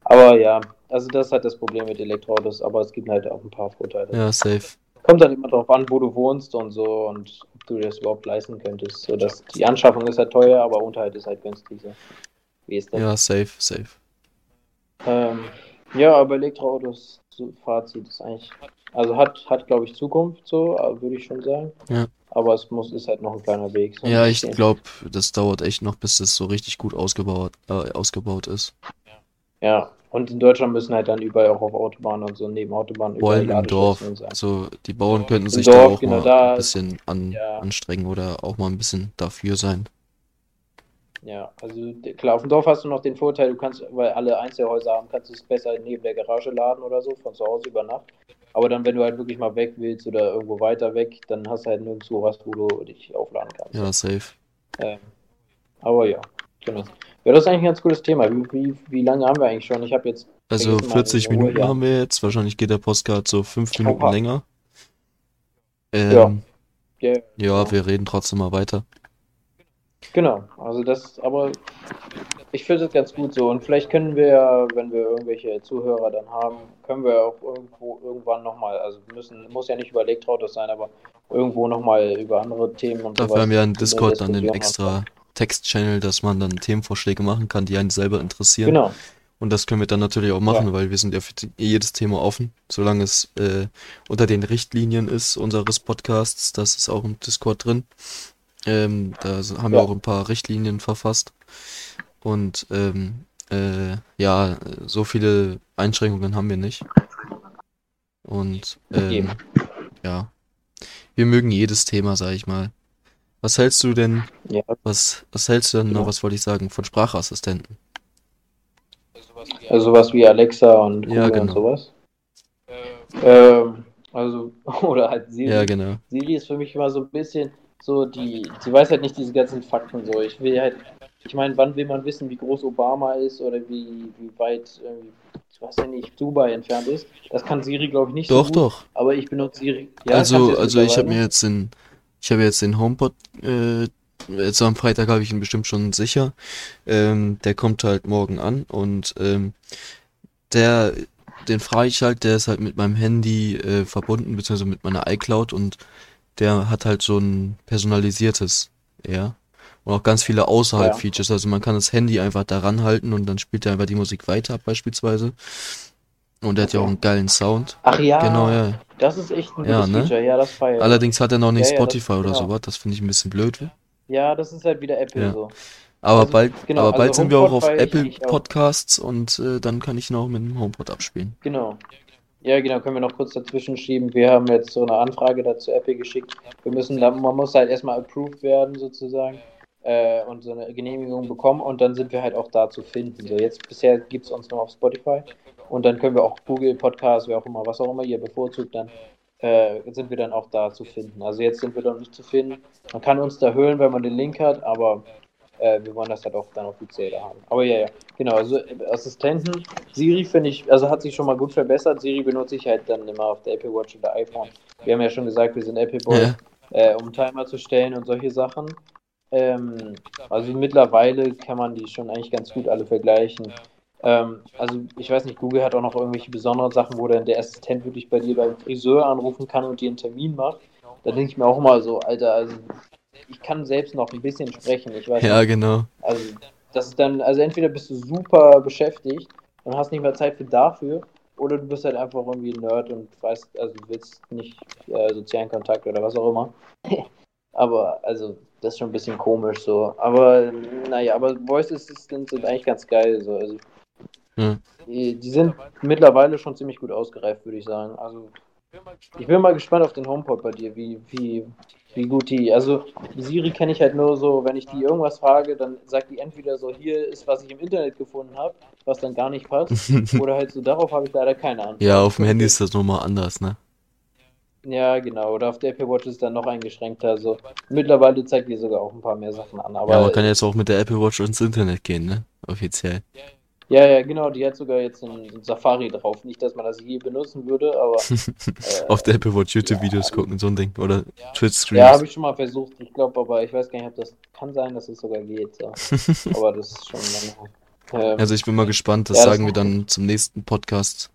Aber ja, also das ist halt das Problem mit Elektroautos, aber es gibt halt auch ein paar Vorteile. Ja, safe. Kommt dann immer darauf an, wo du wohnst und so und ob du das überhaupt leisten könntest. So dass die Anschaffung ist halt teuer, aber Unterhalt ist halt günstig. So. Wie ist das? Ja, safe, safe. Ähm, ja, aber Elektroautos, so Fazit ist eigentlich, also hat, hat glaube ich Zukunft, so würde ich schon sagen. Ja. Aber es muss ist halt noch ein kleiner Weg. So ja, ich glaube, das dauert echt noch, bis es so richtig gut ausgebaut, äh, ausgebaut ist. Ja, und in Deutschland müssen halt dann überall auch auf Autobahnen und so neben Autobahnen Vor allem im Dorf. Sein. Also die Bauern könnten sich Dorf, da auch genau mal da, ein bisschen an, ja. anstrengen oder auch mal ein bisschen dafür sein. Ja, also klar, auf dem Dorf hast du noch den Vorteil, du kannst, weil alle Einzelhäuser haben, kannst du es besser neben der Garage laden oder so, von zu Hause über Nacht. Aber dann, wenn du halt wirklich mal weg willst oder irgendwo weiter weg, dann hast du halt nirgendwo was, wo du dich aufladen kannst. Ja, safe. Ähm, aber ja, genau. Ja, das ist eigentlich ein ganz cooles Thema. Wie, wie, wie lange haben wir eigentlich schon? Ich habe jetzt. Also 40 Minuten ja. haben wir jetzt. Wahrscheinlich geht der Postcard so 5 Minuten Opa. länger. Ähm, ja. Yeah. ja, wir reden trotzdem mal weiter. Genau, also das, aber ich finde das ganz gut so. Und vielleicht können wir, wenn wir irgendwelche Zuhörer dann haben, können wir auch irgendwo irgendwann nochmal, also müssen, muss ja nicht über Elektroautos sein, aber irgendwo nochmal über andere Themen und Dafür haben wir einen Discord dann den extra Text-Channel, dass man dann Themenvorschläge machen kann, die einen selber interessieren. Genau. Und das können wir dann natürlich auch machen, ja. weil wir sind ja für jedes Thema offen, solange es äh, unter den Richtlinien ist unseres Podcasts. Das ist auch im Discord drin. Ähm, da haben ja. wir auch ein paar Richtlinien verfasst. Und ähm, äh, ja, so viele Einschränkungen haben wir nicht. Und ähm, ja, wir mögen jedes Thema, sag ich mal. Was hältst du denn, ja. was, was hältst du denn, genau. was wollte ich sagen, von Sprachassistenten? Also sowas wie Alexa und Google ja, genau. und sowas? Ähm, also, oder halt Siri. Ja, genau. Siri ist für mich immer so ein bisschen so die, sie weiß halt nicht diese ganzen Fakten so. Ich will halt, ich meine, wann will man wissen, wie groß Obama ist oder wie, wie weit, ich weiß ja nicht, Dubai entfernt ist? Das kann Siri, glaube ich, nicht doch, so. Doch, doch. Aber ich benutze Siri. Ja, also, also ich habe mir jetzt den ich habe jetzt den HomePod, äh, jetzt am Freitag habe ich ihn bestimmt schon sicher. Ähm, der kommt halt morgen an und ähm, der, den frage ich halt, der ist halt mit meinem Handy äh, verbunden, beziehungsweise mit meiner iCloud und der hat halt so ein personalisiertes, ja. Und auch ganz viele außerhalb Features. Also man kann das Handy einfach daran halten und dann spielt er einfach die Musik weiter, beispielsweise. Und der hat ja auch einen geilen Sound. Ach ja, Genau, ja. Das ist echt ein Ja, ne? Feature. Ja, das feiert. Allerdings hat er noch nicht Ja, ja, das- Spotify oder genau. sowas. Das finde ich ein bisschen blöd. Ja, das ist halt wieder Apple so. Aber Also, bald, genau, aber also bald sind wir auch auf feier ich Apple eigentlich auch. Podcasts und äh, dann kann ich auch mit dem HomePod abspielen. Genau. Ja, genau, können wir noch kurz dazwischen schieben. Wir haben jetzt so eine Anfrage dazu Apple geschickt. Wir müssen, da- man muss halt erstmal approved werden sozusagen äh, und so eine Genehmigung bekommen und dann sind wir halt auch da zu finden. So jetzt bisher gibt es uns nur auf Spotify und dann können wir auch Google Podcast, wer auch immer, was auch immer ihr bevorzugt, dann äh, sind wir dann auch da zu finden. Also jetzt sind wir noch nicht zu finden. Man kann uns da hören, wenn man den Link hat, aber äh, wir wollen das halt auch dann offiziell da haben. Aber ja, ja, genau. Also äh, Assistenten, Siri finde ich, also hat sich schon mal gut verbessert. Siri benutze ich halt dann immer auf der Apple Watch oder iPhone. Wir haben ja schon gesagt, wir sind Apple Boys, Ja. äh, um Timer zu stellen und solche Sachen. Ähm, also mittlerweile kann man die schon eigentlich ganz gut alle vergleichen. Ähm, also ich weiß nicht, Google hat auch noch irgendwelche besonderen Sachen, wo dann der Assistent wirklich bei dir beim Friseur anrufen kann und dir einen Termin macht. Da denke ich mir auch immer so, Alter, also ich kann selbst noch ein bisschen sprechen. Ich weiß Ja, nicht, genau. also das ist dann, also entweder bist du super beschäftigt und hast nicht mehr Zeit für dafür, oder du bist halt einfach irgendwie ein Nerd und weißt, also du willst nicht äh, sozialen Kontakt oder was auch immer. aber also das ist schon ein bisschen komisch so. Aber naja, aber Voice Assistants sind eigentlich ganz geil so. Also Ja. die, die sind mittlerweile schon ziemlich gut ausgereift, würde ich sagen. Also ich bin mal gespannt auf den HomePod bei dir, wie, wie, wie gut die. Also die Siri kenne ich halt nur so, wenn ich die irgendwas frage, dann sagt die entweder so, hier ist, was ich im Internet gefunden habe, was dann gar nicht passt, oder halt so, darauf habe ich leider keine Antwort. Ja, auf dem Handy ist das nochmal anders, ne? Ja, genau. Oder auf der Apple Watch ist dann noch eingeschränkter. So. Mittlerweile zeigt die sogar auch ein paar mehr Sachen an. Aber Ja, man kann jetzt auch mit der Apple Watch ins Internet gehen, ne? Offiziell. Ja, ja, genau. Die hat sogar jetzt einen Safari drauf. Nicht, dass man das je benutzen würde, aber äh, Auf der Apple Watch YouTube-Videos ja. gucken, so ein Ding. Oder ja, Twitch-Streams. habe ich schon mal versucht. Ich glaube aber, ich weiß gar nicht, ob das kann sein, dass es sogar geht. So. aber das ist schon lange. Ähm, Also ich bin mal gespannt, das Ja, das sagen wir dann zum nächsten Podcast.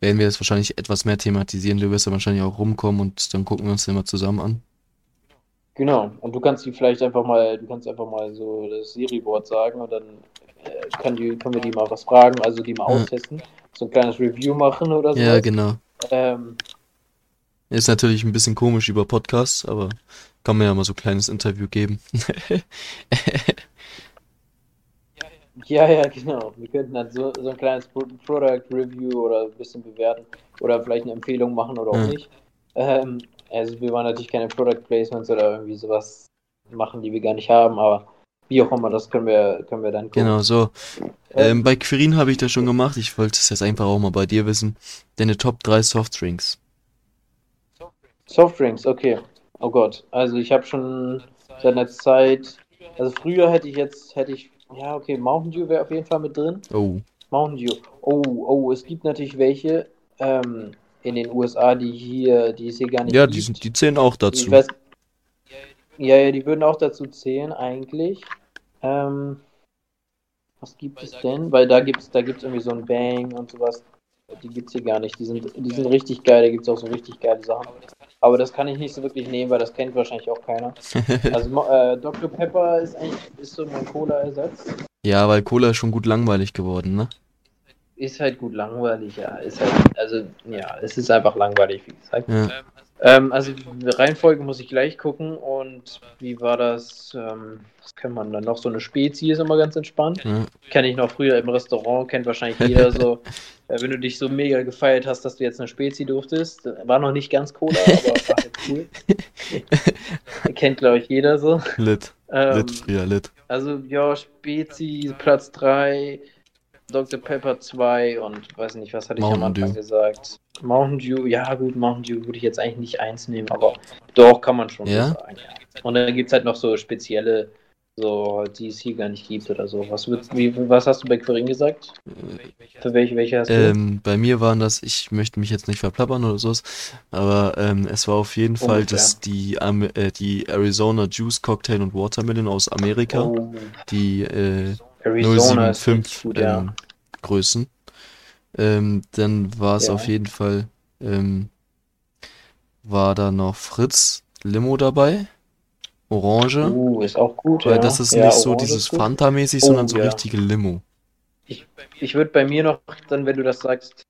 Werden wir das wahrscheinlich etwas mehr thematisieren. Du wirst ja wahrscheinlich auch rumkommen und dann gucken wir uns den mal zusammen an. Genau. Und du kannst die vielleicht einfach mal, du kannst einfach mal so das Siri-Wort sagen und dann äh, kann die, können wir die mal was fragen, also die mal Ja. austesten. So ein kleines Review machen oder so. Ja, genau. Ähm, Ist natürlich ein bisschen komisch über Podcasts, aber kann mir ja mal so ein kleines Interview geben. Ja, ja, genau. Wir könnten dann so, so ein kleines Pro Product Review oder ein bisschen bewerten oder vielleicht eine Empfehlung machen oder auch Ja. nicht. Ähm, also wir wollen natürlich keine Product Placements oder irgendwie sowas machen, die wir gar nicht haben, aber wie auch immer, das können wir, können wir dann gucken. Genau, so. Ähm, bei Quirin habe ich das schon gemacht. Ich wollte es jetzt einfach auch mal bei dir wissen. Deine Top 3 Softdrinks. Softdrinks, okay. Oh Gott, also ich habe schon seit einer Zeit, also früher hätte ich jetzt, hätte ich, ja okay, Mountain Dew wäre auf jeden Fall mit drin. Oh. Mountain Dew. Oh, oh, es gibt natürlich welche ähm, in den USA, die hier, die es hier gar nicht Ja, gibt. die, sind, die zählen auch Ich dazu. weiß, ja, ja, die würden auch dazu zählen eigentlich. Ähm, was gibt es denn? Weil da gibt's, da gibt's irgendwie so ein Bang und sowas. Die gibt's hier gar nicht. Die sind, die sind richtig geil. Da gibt's auch so richtig geile Sachen. Aber das kann ich nicht so wirklich nehmen, weil das kennt wahrscheinlich auch keiner. Also äh, Dr. Pepper ist eigentlich ist so mein Cola-Ersatz. Ja, weil Cola ist schon gut langweilig geworden, ne? Ist halt gut langweilig, ja. Ist halt, also, ja, es ist einfach langweilig, wie gesagt. Ja. Ähm, also, die Reihenfolge muss ich gleich gucken. Und wie war das? Ähm, was kann man dann noch? So eine Spezi ist immer ganz entspannt. ja. Kenne ich noch früher im Restaurant, kennt wahrscheinlich jeder so. äh, wenn du dich so mega gefeiert hast, dass du jetzt eine Spezi durftest. War noch nicht ganz Cola, aber war halt cool. kennt, glaube ich, jeder so. Lit. Ähm, Lit, früher lit. also, ja, Spezi, Platz 3, Dr. Pepper 2 und weiß nicht, was hatte ich am Mountain Anfang Dew. gesagt? Mountain Dew, ja gut, Mountain Dew würde ich jetzt eigentlich nicht eins nehmen, aber doch, kann man schon Ja? sagen, ja. Und dann gibt es halt noch so spezielle, so, die es hier gar nicht gibt oder so. Was, wird, wie, was hast du bei Quirin gesagt? Für welche, welche hast du? Ähm, bei mir waren das, ich möchte mich jetzt nicht verplappern oder so, aber ähm, es war auf jeden Fall Ungefähr. das, die, Am- äh, die Arizona Juice Cocktail und Watermelon aus Amerika. oh, Die äh, Arizona 075 ja. Ähm, Größen, ähm, dann war es ja. auf jeden Fall, ähm, war da noch Fritz Limo dabei. Orange. Uh, ist auch gut. Weil ja. das ist nicht Orange so dieses Fanta-mäßig, oh, sondern so richtige Limo. Ich, ich würde bei mir noch, dann, wenn du das sagst,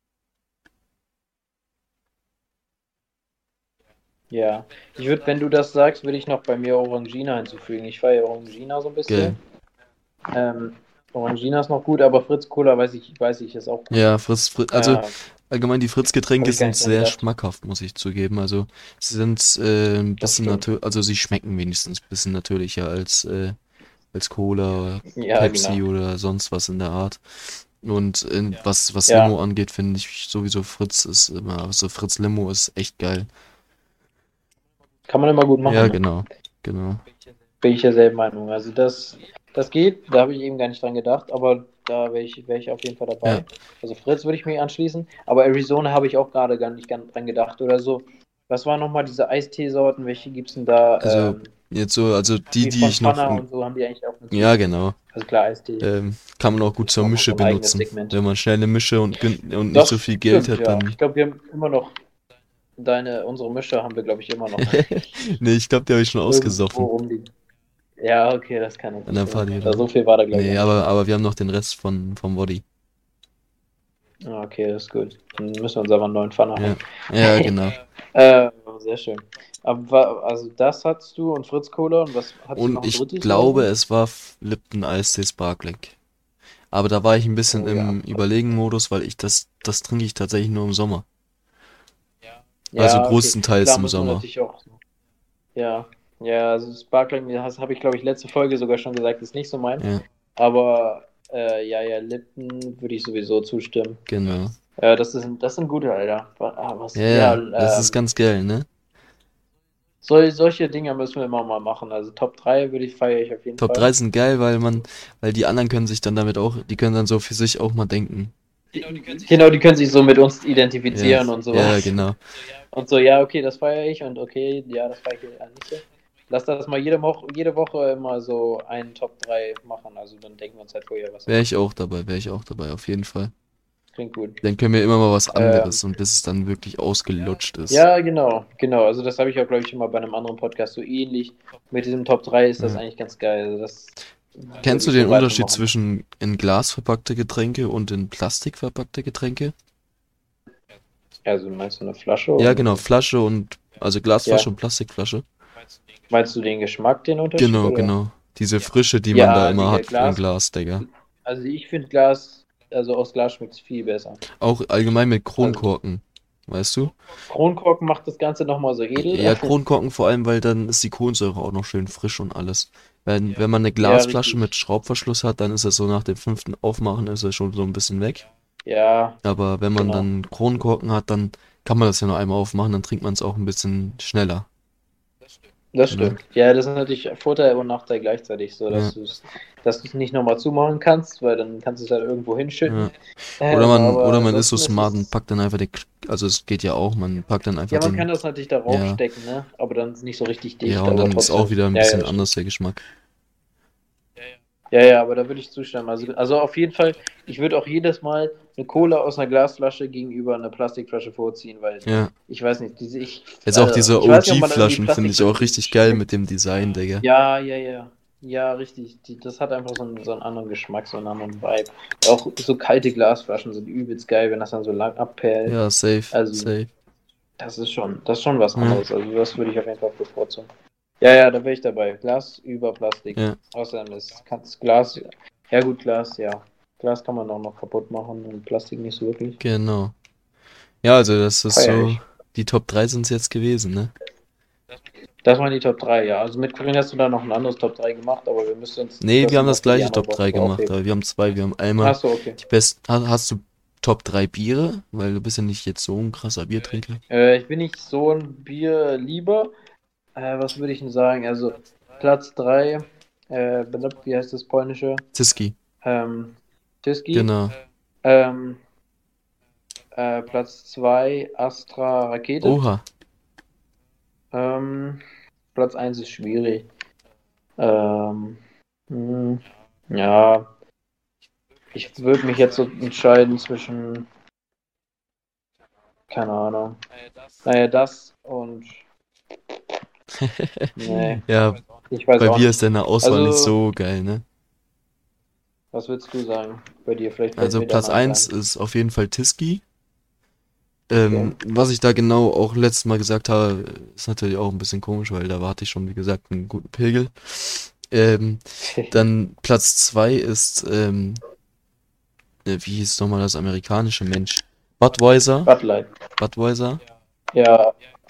Ja, ich würde, wenn du das sagst, würde ich noch bei mir Orangina hinzufügen. Ich feiere Orangina so ein bisschen. Okay. Ähm, Orangina ist noch gut, aber Fritz Cola weiß ich, weiß ich ist auch gut. Ja, Fritz, Fritz also Ja, allgemein die ich gar sind sehr gedacht. schmackhaft, muss ich zugeben. Also sie sind äh, ein bisschen natürlich, also sie schmecken wenigstens ein bisschen natürlicher als, äh, als Cola oder ja, Pepsi genau. oder sonst was in der Art. Und äh, was, was Ja. Limo angeht, finde ich sowieso Fritz ist immer, also Fritz Limo ist echt geil. Kann man immer gut machen. Ja, ne? genau, genau. Bin ich derselben Meinung. Also das, das geht, da habe ich eben gar nicht dran gedacht, aber da wäre ich, wär ich auf jeden Fall dabei. Ja. Also Fritz würde ich mir anschließen, aber Arizona habe ich auch gerade gar nicht dran gedacht oder so. Was waren nochmal diese Eisteesorten? Welche gibt es denn da? Also, ähm, Jetzt so, also die, die von ich noch, Fanta und so die ja, genau. Also klar, Eistee. Ähm, kann man auch gut zur noch Mische benutzen. Wenn man schnell eine Mische und, und nicht so viel Geld stimmt, hat, ja. dann. Ich glaube, wir haben immer noch deine, unsere Mische haben wir, glaube ich, immer noch. Nee, ich glaube, die habe ich schon irgendwo ausgesoffen. rumliegen. Ja, okay, das kann ich nicht. Party, Also oder? so viel war da, glaube ich. Nee, aber, aber wir haben noch den Rest von, vom Body. Ah, Okay, das ist gut. Dann müssen wir uns aber einen neuen Pfanne Ja, haben. ja, genau. Äh, sehr schön. Aber also das hattest du und Fritz Cola und was hattest du noch Und ich drittes? glaube, Sorten? es war Lipton Eistee Sparkling. Aber da war ich ein bisschen Oh, ja. im Überlegen-Modus, weil ich das, das trinke ich tatsächlich nur im Sommer. Ja, also okay. größtenteils Klar, im Sommer. auch. Ja, ja, also Sparkling, das habe ich glaube ich letzte Folge sogar schon gesagt, ist nicht so mein. Ja, Aber äh, ja, ja, Lipton würde ich sowieso zustimmen. genau. Äh, das, ist, das sind gute, Alter. Ah, Was, Ja, ja, ja, das ähm, ist ganz geil, ne? sol, solche Dinge müssen wir immer mal machen. Also Top 3 würde ich feiere ich auf jeden Top Fall. 3 sind geil, weil man, weil die anderen können sich dann damit auch, die können dann so für sich auch mal denken. Genau, die können sich so mit uns identifizieren Ja, und sowas. ja, genau. Und so, ja, okay, das feiere ich und okay, ja, das feiere ich ja nicht. Lass das mal jede Woche, jede Woche immer so einen Top 3 machen. Also dann denken wir uns halt vorher was. Wäre ich auch dabei, wäre ich auch dabei, auf jeden Fall. Klingt gut. Dann können wir immer mal was anderes und bis es dann wirklich ausgelutscht ist. Ja, genau, genau. Also das habe ich auch, glaube ich, schon mal bei einem anderen Podcast so ähnlich. Mit diesem Top 3 ist das Ja. eigentlich ganz geil. Also das Kennst du den Unterschied zwischen in Glas verpackte Getränke und in Plastik verpackte Getränke? Also meinst du eine Flasche? Ja, genau, Flasche und, also Glasflasche Ja. und Plastikflasche. Meinst du den Geschmack, den Unterschied? Genau, oder? genau. Diese Frische, die Ja, man da immer Digga, hat Glas- im Glas, Digga. Also ich finde Glas, also aus Glas schmeckt es viel besser. Auch allgemein mit Kronkorken, weißt du? Kronkorken macht das Ganze nochmal so edel. Ja, Kronkorken vor allem, weil dann ist die Kohlensäure auch noch schön frisch und alles. Wenn, wenn man eine Glasflasche richtig. mit Schraubverschluss hat, dann ist es so nach dem fünften Aufmachen ist es schon so ein bisschen weg. Ja, Aber wenn man Genau. dann Kronkorken hat, dann kann man das ja nur einmal aufmachen, dann trinkt man es auch ein bisschen schneller. Das stimmt. Ja, das ist natürlich Vorteil und Nachteil gleichzeitig, so dass Ja. du es dass du's nicht nochmal zumachen kannst, weil dann kannst du es halt irgendwo hinschütten. Ja. Äh, Oder man, aber oder man ist so smart und packt dann einfach den, also es geht ja auch, man packt dann einfach Ja, man den, kann das natürlich darauf Ja. stecken, ne? Aber dann ist es nicht so richtig dicht. ja, und dann ist auch wieder ein Ja, ja, bisschen anders der Geschmack. Ja, ja, aber da würde ich zustimmen. Also, also auf jeden Fall, ich würde auch jedes Mal eine Cola aus einer Glasflasche gegenüber einer Plastikflasche vorziehen, weil Ja. ich weiß nicht, diese ich. Jetzt auch äh, diese OG-Flaschen finde ich auch richtig geil mit dem Design, Digga. Ja, ja, ja. Ja, richtig. Die, das hat einfach so einen, so einen anderen Geschmack, so einen anderen Vibe. Auch so kalte Glasflaschen sind übelst geil, wenn das dann so lang abperlt. Ja, safe, Also- safe. Das ist schon, das ist schon was Ja. anderes. Also das würde ich auf jeden Fall bevorzugen. Ja, ja, da wäre ich dabei. Glas über Plastik. Ja. Außerdem ist kannst Glas. Ja gut, Glas, ja. Glas kann man auch noch kaputt machen und Plastik nicht so wirklich. Genau. Ja, also das ist Feier so, die Top 3 sind es jetzt gewesen, ne? Das waren die Top 3, ja. Also mit Corinne hast du da noch ein anderes Top 3 gemacht, aber wir müssen uns. Nee, wir haben das gleiche Top 3 Woche gemacht, aufheben. aber wir haben zwei, wir haben einmal Achso, okay. die besten, hast, hast du Top 3 Biere? Weil du bist ja nicht jetzt so ein krasser Biertrinker. Äh, ich bin nicht so ein Bier lieber. Äh, was würde ich denn sagen? Also Platz 3, äh, wie heißt das polnische? Ziski, Ähm, Tyski. genau. Ähm, äh, Platz 2, Astra Rakete. Oha, Ähm, Platz 1 ist schwierig. Ähm, hm, ja, ich würde mich jetzt so entscheiden zwischen, keine Ahnung. Naja, das und, nee, ja, ich weiß bei nicht. ist deine Auswahl Also- nicht so geil, ne? Was würdest du sagen bei dir? Vielleicht Also mir Platz danach 1 ein. ist auf jeden Fall Tiski. Ähm, was ich da genau auch letztes Mal gesagt habe, ist natürlich auch ein bisschen komisch, weil da warte ich schon, wie gesagt, einen guten Pegel. Ähm, dann Platz zwei ist, ähm, äh, wie hieß nochmal das amerikanische Mensch? Budweiser. Budweiser. Ja,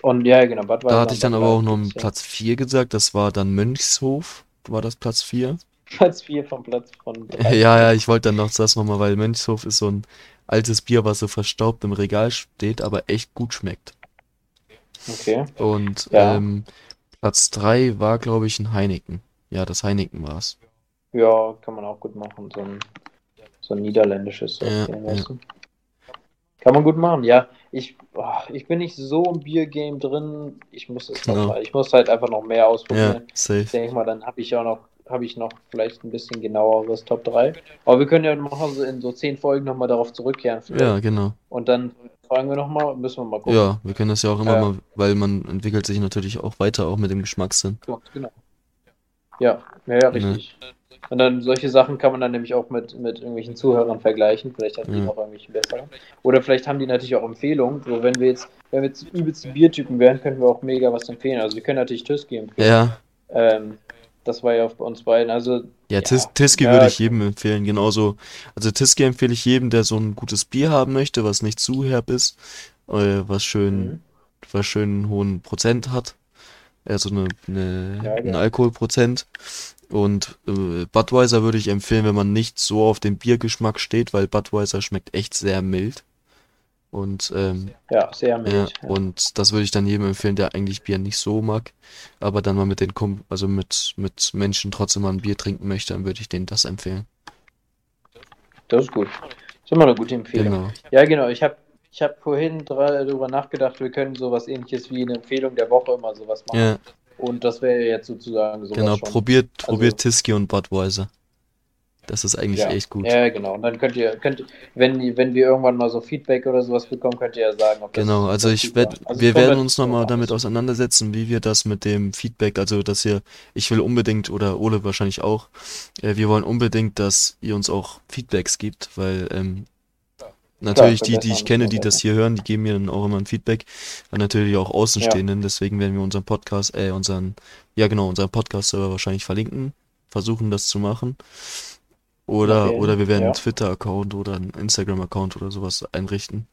und ja, genau, Budweiser. Da hatte ich dann aber auch noch ja. Platz vier gesagt, das war dann Mönchshof, war das Platz vier. Platz 4 vom Platz von Ja, ja, ich wollte dann noch das nochmal, weil Mönchshof ist so ein altes Bier, was so verstaubt im Regal steht, aber echt gut schmeckt. Okay. Und Ja. ähm, Platz 3 war, glaube ich, ein Heineken. Ja, das Heineken war's. Ja, kann man auch gut machen. So ein, so ein niederländisches. So Ja, du? Kann man gut machen, ja. Ich, oh, ich bin nicht so im Biergame drin. Ich muss es Genau. mal, ich muss halt einfach noch mehr Ja, ausprobieren. Ich safe. denke mal, dann habe ich auch noch, habe ich noch vielleicht ein bisschen genaueres Top 3. Aber wir können ja noch so in so 10 Folgen nochmal darauf zurückkehren. vielleicht. Ja, genau. Und dann fragen wir nochmal, müssen wir mal gucken. Ja, wir können das ja auch immer Ja. mal, weil man entwickelt sich natürlich auch weiter, auch mit dem Geschmackssinn. Ja, genau. Ja, ja, ja, richtig. Und dann solche Sachen kann man dann nämlich auch mit, mit irgendwelchen Zuhörern vergleichen. Vielleicht hat die Ja. noch irgendwelche besseren. Oder vielleicht haben die natürlich auch Empfehlungen. So, wenn wir jetzt, wenn wir jetzt übelste Biertypen wären, könnten wir auch mega was empfehlen. Also wir können natürlich Tüski empfehlen. Ja, Ähm, das war ja auch bei uns beiden. Also ja, Tis Tiski Ja. würde ich jedem empfehlen, genauso. Also Tiski empfehle ich jedem, der so ein gutes Bier haben möchte, was nicht zu herb ist, äh, was schön, Mhm. was schön einen hohen Prozent hat. Also eine, eine, Ja, ein ja. Alkoholprozent. Und äh, Budweiser würde ich empfehlen, wenn man nicht so auf den Biergeschmack steht, weil Budweiser schmeckt echt sehr mild. Und ähm, ja, sehr mild. Ja, und das würde ich dann jedem empfehlen, der eigentlich Bier nicht so mag, aber dann mal mit den Kump also mit, mit Menschen trotzdem mal ein Bier trinken möchte, dann würde ich denen das empfehlen. Das ist gut. Das ist immer eine gute Empfehlung. Genau. Ja, genau. Ich habe ich hab vorhin darüber nachgedacht, wir können sowas ähnliches wie eine Empfehlung der Woche immer sowas machen. Ja, Und das wäre jetzt sozusagen sowas genau. schon. Probiert, probiert Also- Tiski und Budweiser. Das ist eigentlich Ja. echt gut. Ja, genau. Und dann könnt ihr, könnt, wenn, wenn wir irgendwann mal so Feedback oder sowas bekommen, könnt ihr ja sagen, ob das Genau, also ich werd. Also wir werden uns nochmal damit auseinandersetzen, wie wir das mit dem Feedback, also dass ihr, ich will unbedingt, oder Ole wahrscheinlich auch, äh, wir wollen unbedingt, dass ihr uns auch Feedbacks gibt, weil ähm, natürlich die, die ich kenne, die das hier hören, die geben mir dann auch immer ein Feedback, aber natürlich auch Außenstehenden, deswegen werden wir unseren Podcast, äh, unseren, ja genau, unseren Podcast-Server wahrscheinlich verlinken, versuchen das zu machen. Oder, Okay, oder wir werden ja. einen Twitter-Account oder einen Instagram-Account oder sowas einrichten,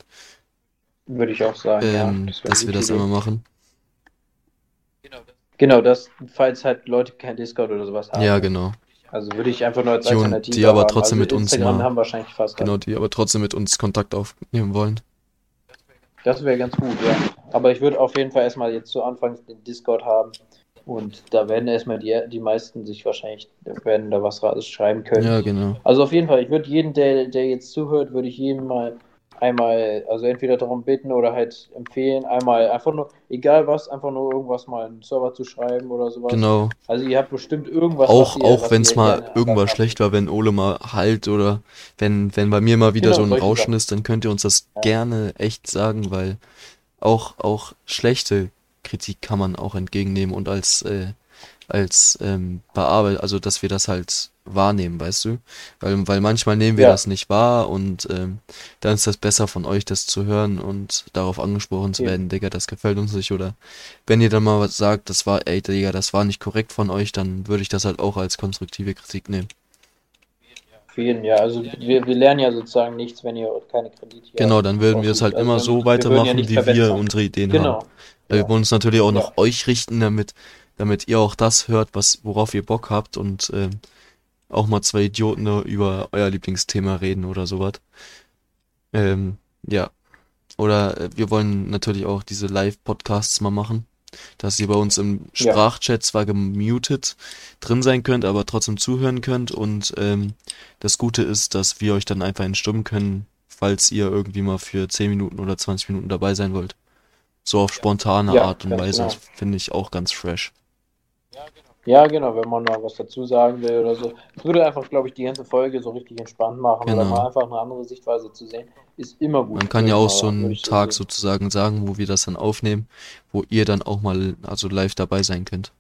Würde ich auch sagen, ja. ähm, Das wär dass wir das Idee. immer machen. Genau, das, falls halt Leute kein Discord oder sowas haben. Ja, genau. Also würde ich einfach nur als Die Alternative die aber haben. trotzdem also mit uns mal- haben wahrscheinlich fast. Genau, die aber trotzdem mit uns Kontakt aufnehmen wollen. Das wäre ganz gut, ja. Aber ich würde auf jeden Fall erstmal jetzt zu Anfang den Discord haben. Und da werden erstmal die, die meisten sich wahrscheinlich, werden da was schreiben können. Ja, genau. Also auf jeden Fall, ich würde jeden, der, der jetzt zuhört, würde ich jedem mal einmal, also entweder darum bitten oder halt empfehlen, einmal einfach nur, egal was, einfach nur irgendwas mal einen Server zu schreiben oder sowas. Genau. Also ihr habt bestimmt irgendwas, Auch, ihr, auch wenn es mal irgendwas schlecht war, wenn Ole mal halt oder wenn, wenn bei mir mal wieder Genau, so ein Rauschen Sachen. ist, dann könnt ihr uns das Ja. gerne echt sagen, weil auch, auch schlechte Kritik kann man auch entgegennehmen und als, äh, als ähm, bearbeitet, also dass wir das halt wahrnehmen, weißt du? Weil, weil manchmal nehmen wir Ja. das nicht wahr und ähm, dann ist das besser von euch, das zu hören und darauf angesprochen zu Eben. werden, Digga, das gefällt uns nicht oder wenn ihr dann mal was sagt, das war, ey, Digga, das war nicht korrekt von euch, dann würde ich das halt auch als konstruktive Kritik nehmen. Jeden, ja. Also wir, wir lernen ja sozusagen nichts, wenn ihr keine Kredite hier Genau, habt. dann würden wir es halt Also immer wir- so wir würden ja weitermachen, wie wir unsere Ideen haben. Genau. Ja. wir wollen uns natürlich auch Ja. nach euch richten, damit, damit ihr auch das hört, was, worauf ihr Bock habt und ähm, auch mal zwei Idioten über euer Lieblingsthema reden oder sowas. Ähm, ja. Oder äh, wir wollen natürlich auch diese Live-Podcasts mal machen, dass ihr bei uns im. Sprachchat zwar gemutet drin sein könnt, aber trotzdem zuhören könnt. Und ähm, das Gute ist, dass wir euch dann einfach entstimmen können, falls ihr irgendwie mal für 10 Minuten oder 20 Minuten dabei sein wollt. So auf spontane Ja, Art und Weise. genau. Finde ich auch ganz fresh. Ja, genau, wenn man noch was dazu sagen will oder so. Es würde einfach, glaube ich, die ganze Folge so richtig entspannt machen oder Genau. mal einfach eine andere Sichtweise zu sehen, ist immer gut. Man kann ja auch so Würde einen Tag sehen. sozusagen sagen, wo wir das dann aufnehmen, wo ihr dann auch mal also live dabei sein könnt.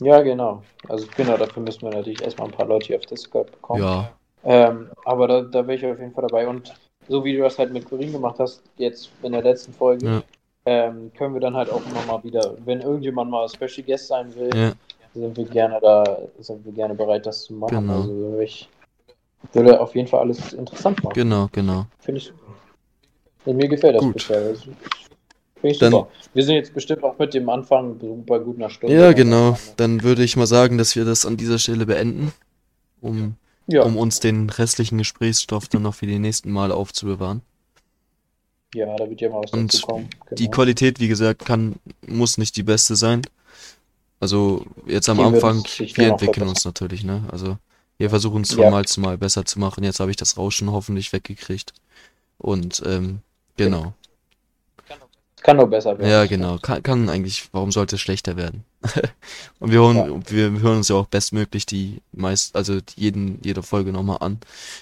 Ja, genau. Also genau, dafür müssen wir natürlich erstmal ein paar Leute hier auf Discord bekommen. Ja, Ähm, aber da, da wäre ich auf jeden Fall dabei. Und so wie du das halt mit Corinne gemacht hast, jetzt in der letzten Folge, Ja. Ähm, können wir dann halt auch immer mal wieder, wenn irgendjemand mal Special Guest sein will, Ja, sind wir gerne da, sind wir gerne bereit, das zu machen. Genau. Also ich würde auf jeden Fall alles interessant machen. genau, genau. Finde ich mir gefällt das Gut. bisher. Das Finde ich Dann- super. Wir sind jetzt bestimmt auch mit dem Anfang bei gut einer Stunde. Ja, genau. Dann würde ich mal sagen, dass wir das an dieser Stelle beenden, um, Ja, um uns den restlichen Gesprächsstoff dann noch für die nächsten Male aufzubewahren. Ja, da wird ja mal was Und dazu kommen. Die Genau. Qualität, wie gesagt, kann, muss nicht die beste sein. Also jetzt am Die Anfang, wir entwickeln uns natürlich, ne? Also wir versuchen es von Ja. Mal zu Mal besser zu machen. Jetzt habe ich das Rauschen hoffentlich weggekriegt. Und ähm, genau. Kann nur besser werden. Ja, genau. Kann, kann eigentlich, warum sollte es schlechter werden? Und wir hören, Ja. wir hören uns ja auch bestmöglich die meist, also jeden, jede Folge nochmal an,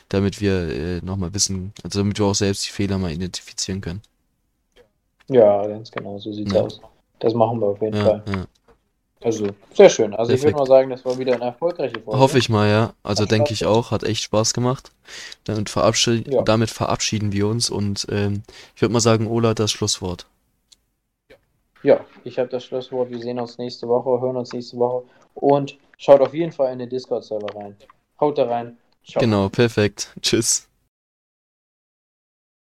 damit wir äh, nochmal wissen, also damit wir auch selbst die Fehler mal identifizieren können. Ja, ganz genau, so sieht's Ja. aus. Das machen wir auf jeden Ja, Fall. ja. Also, sehr schön. Also ich würde Perfekt. mal sagen, das war wieder eine erfolgreiche Folge. Hoffe ich mal, ja. Also denke ich auch, hat echt Spaß gemacht. Damit, verabschied Ja. damit verabschieden wir uns und ähm, ich würde mal sagen, Ola das Schlusswort. Ja, ich habe das Schlusswort. Wir sehen uns nächste Woche, hören uns nächste Woche und schaut auf jeden Fall in den Discord-Server rein. Haut da rein. Ciao. Genau, perfekt. Tschüss.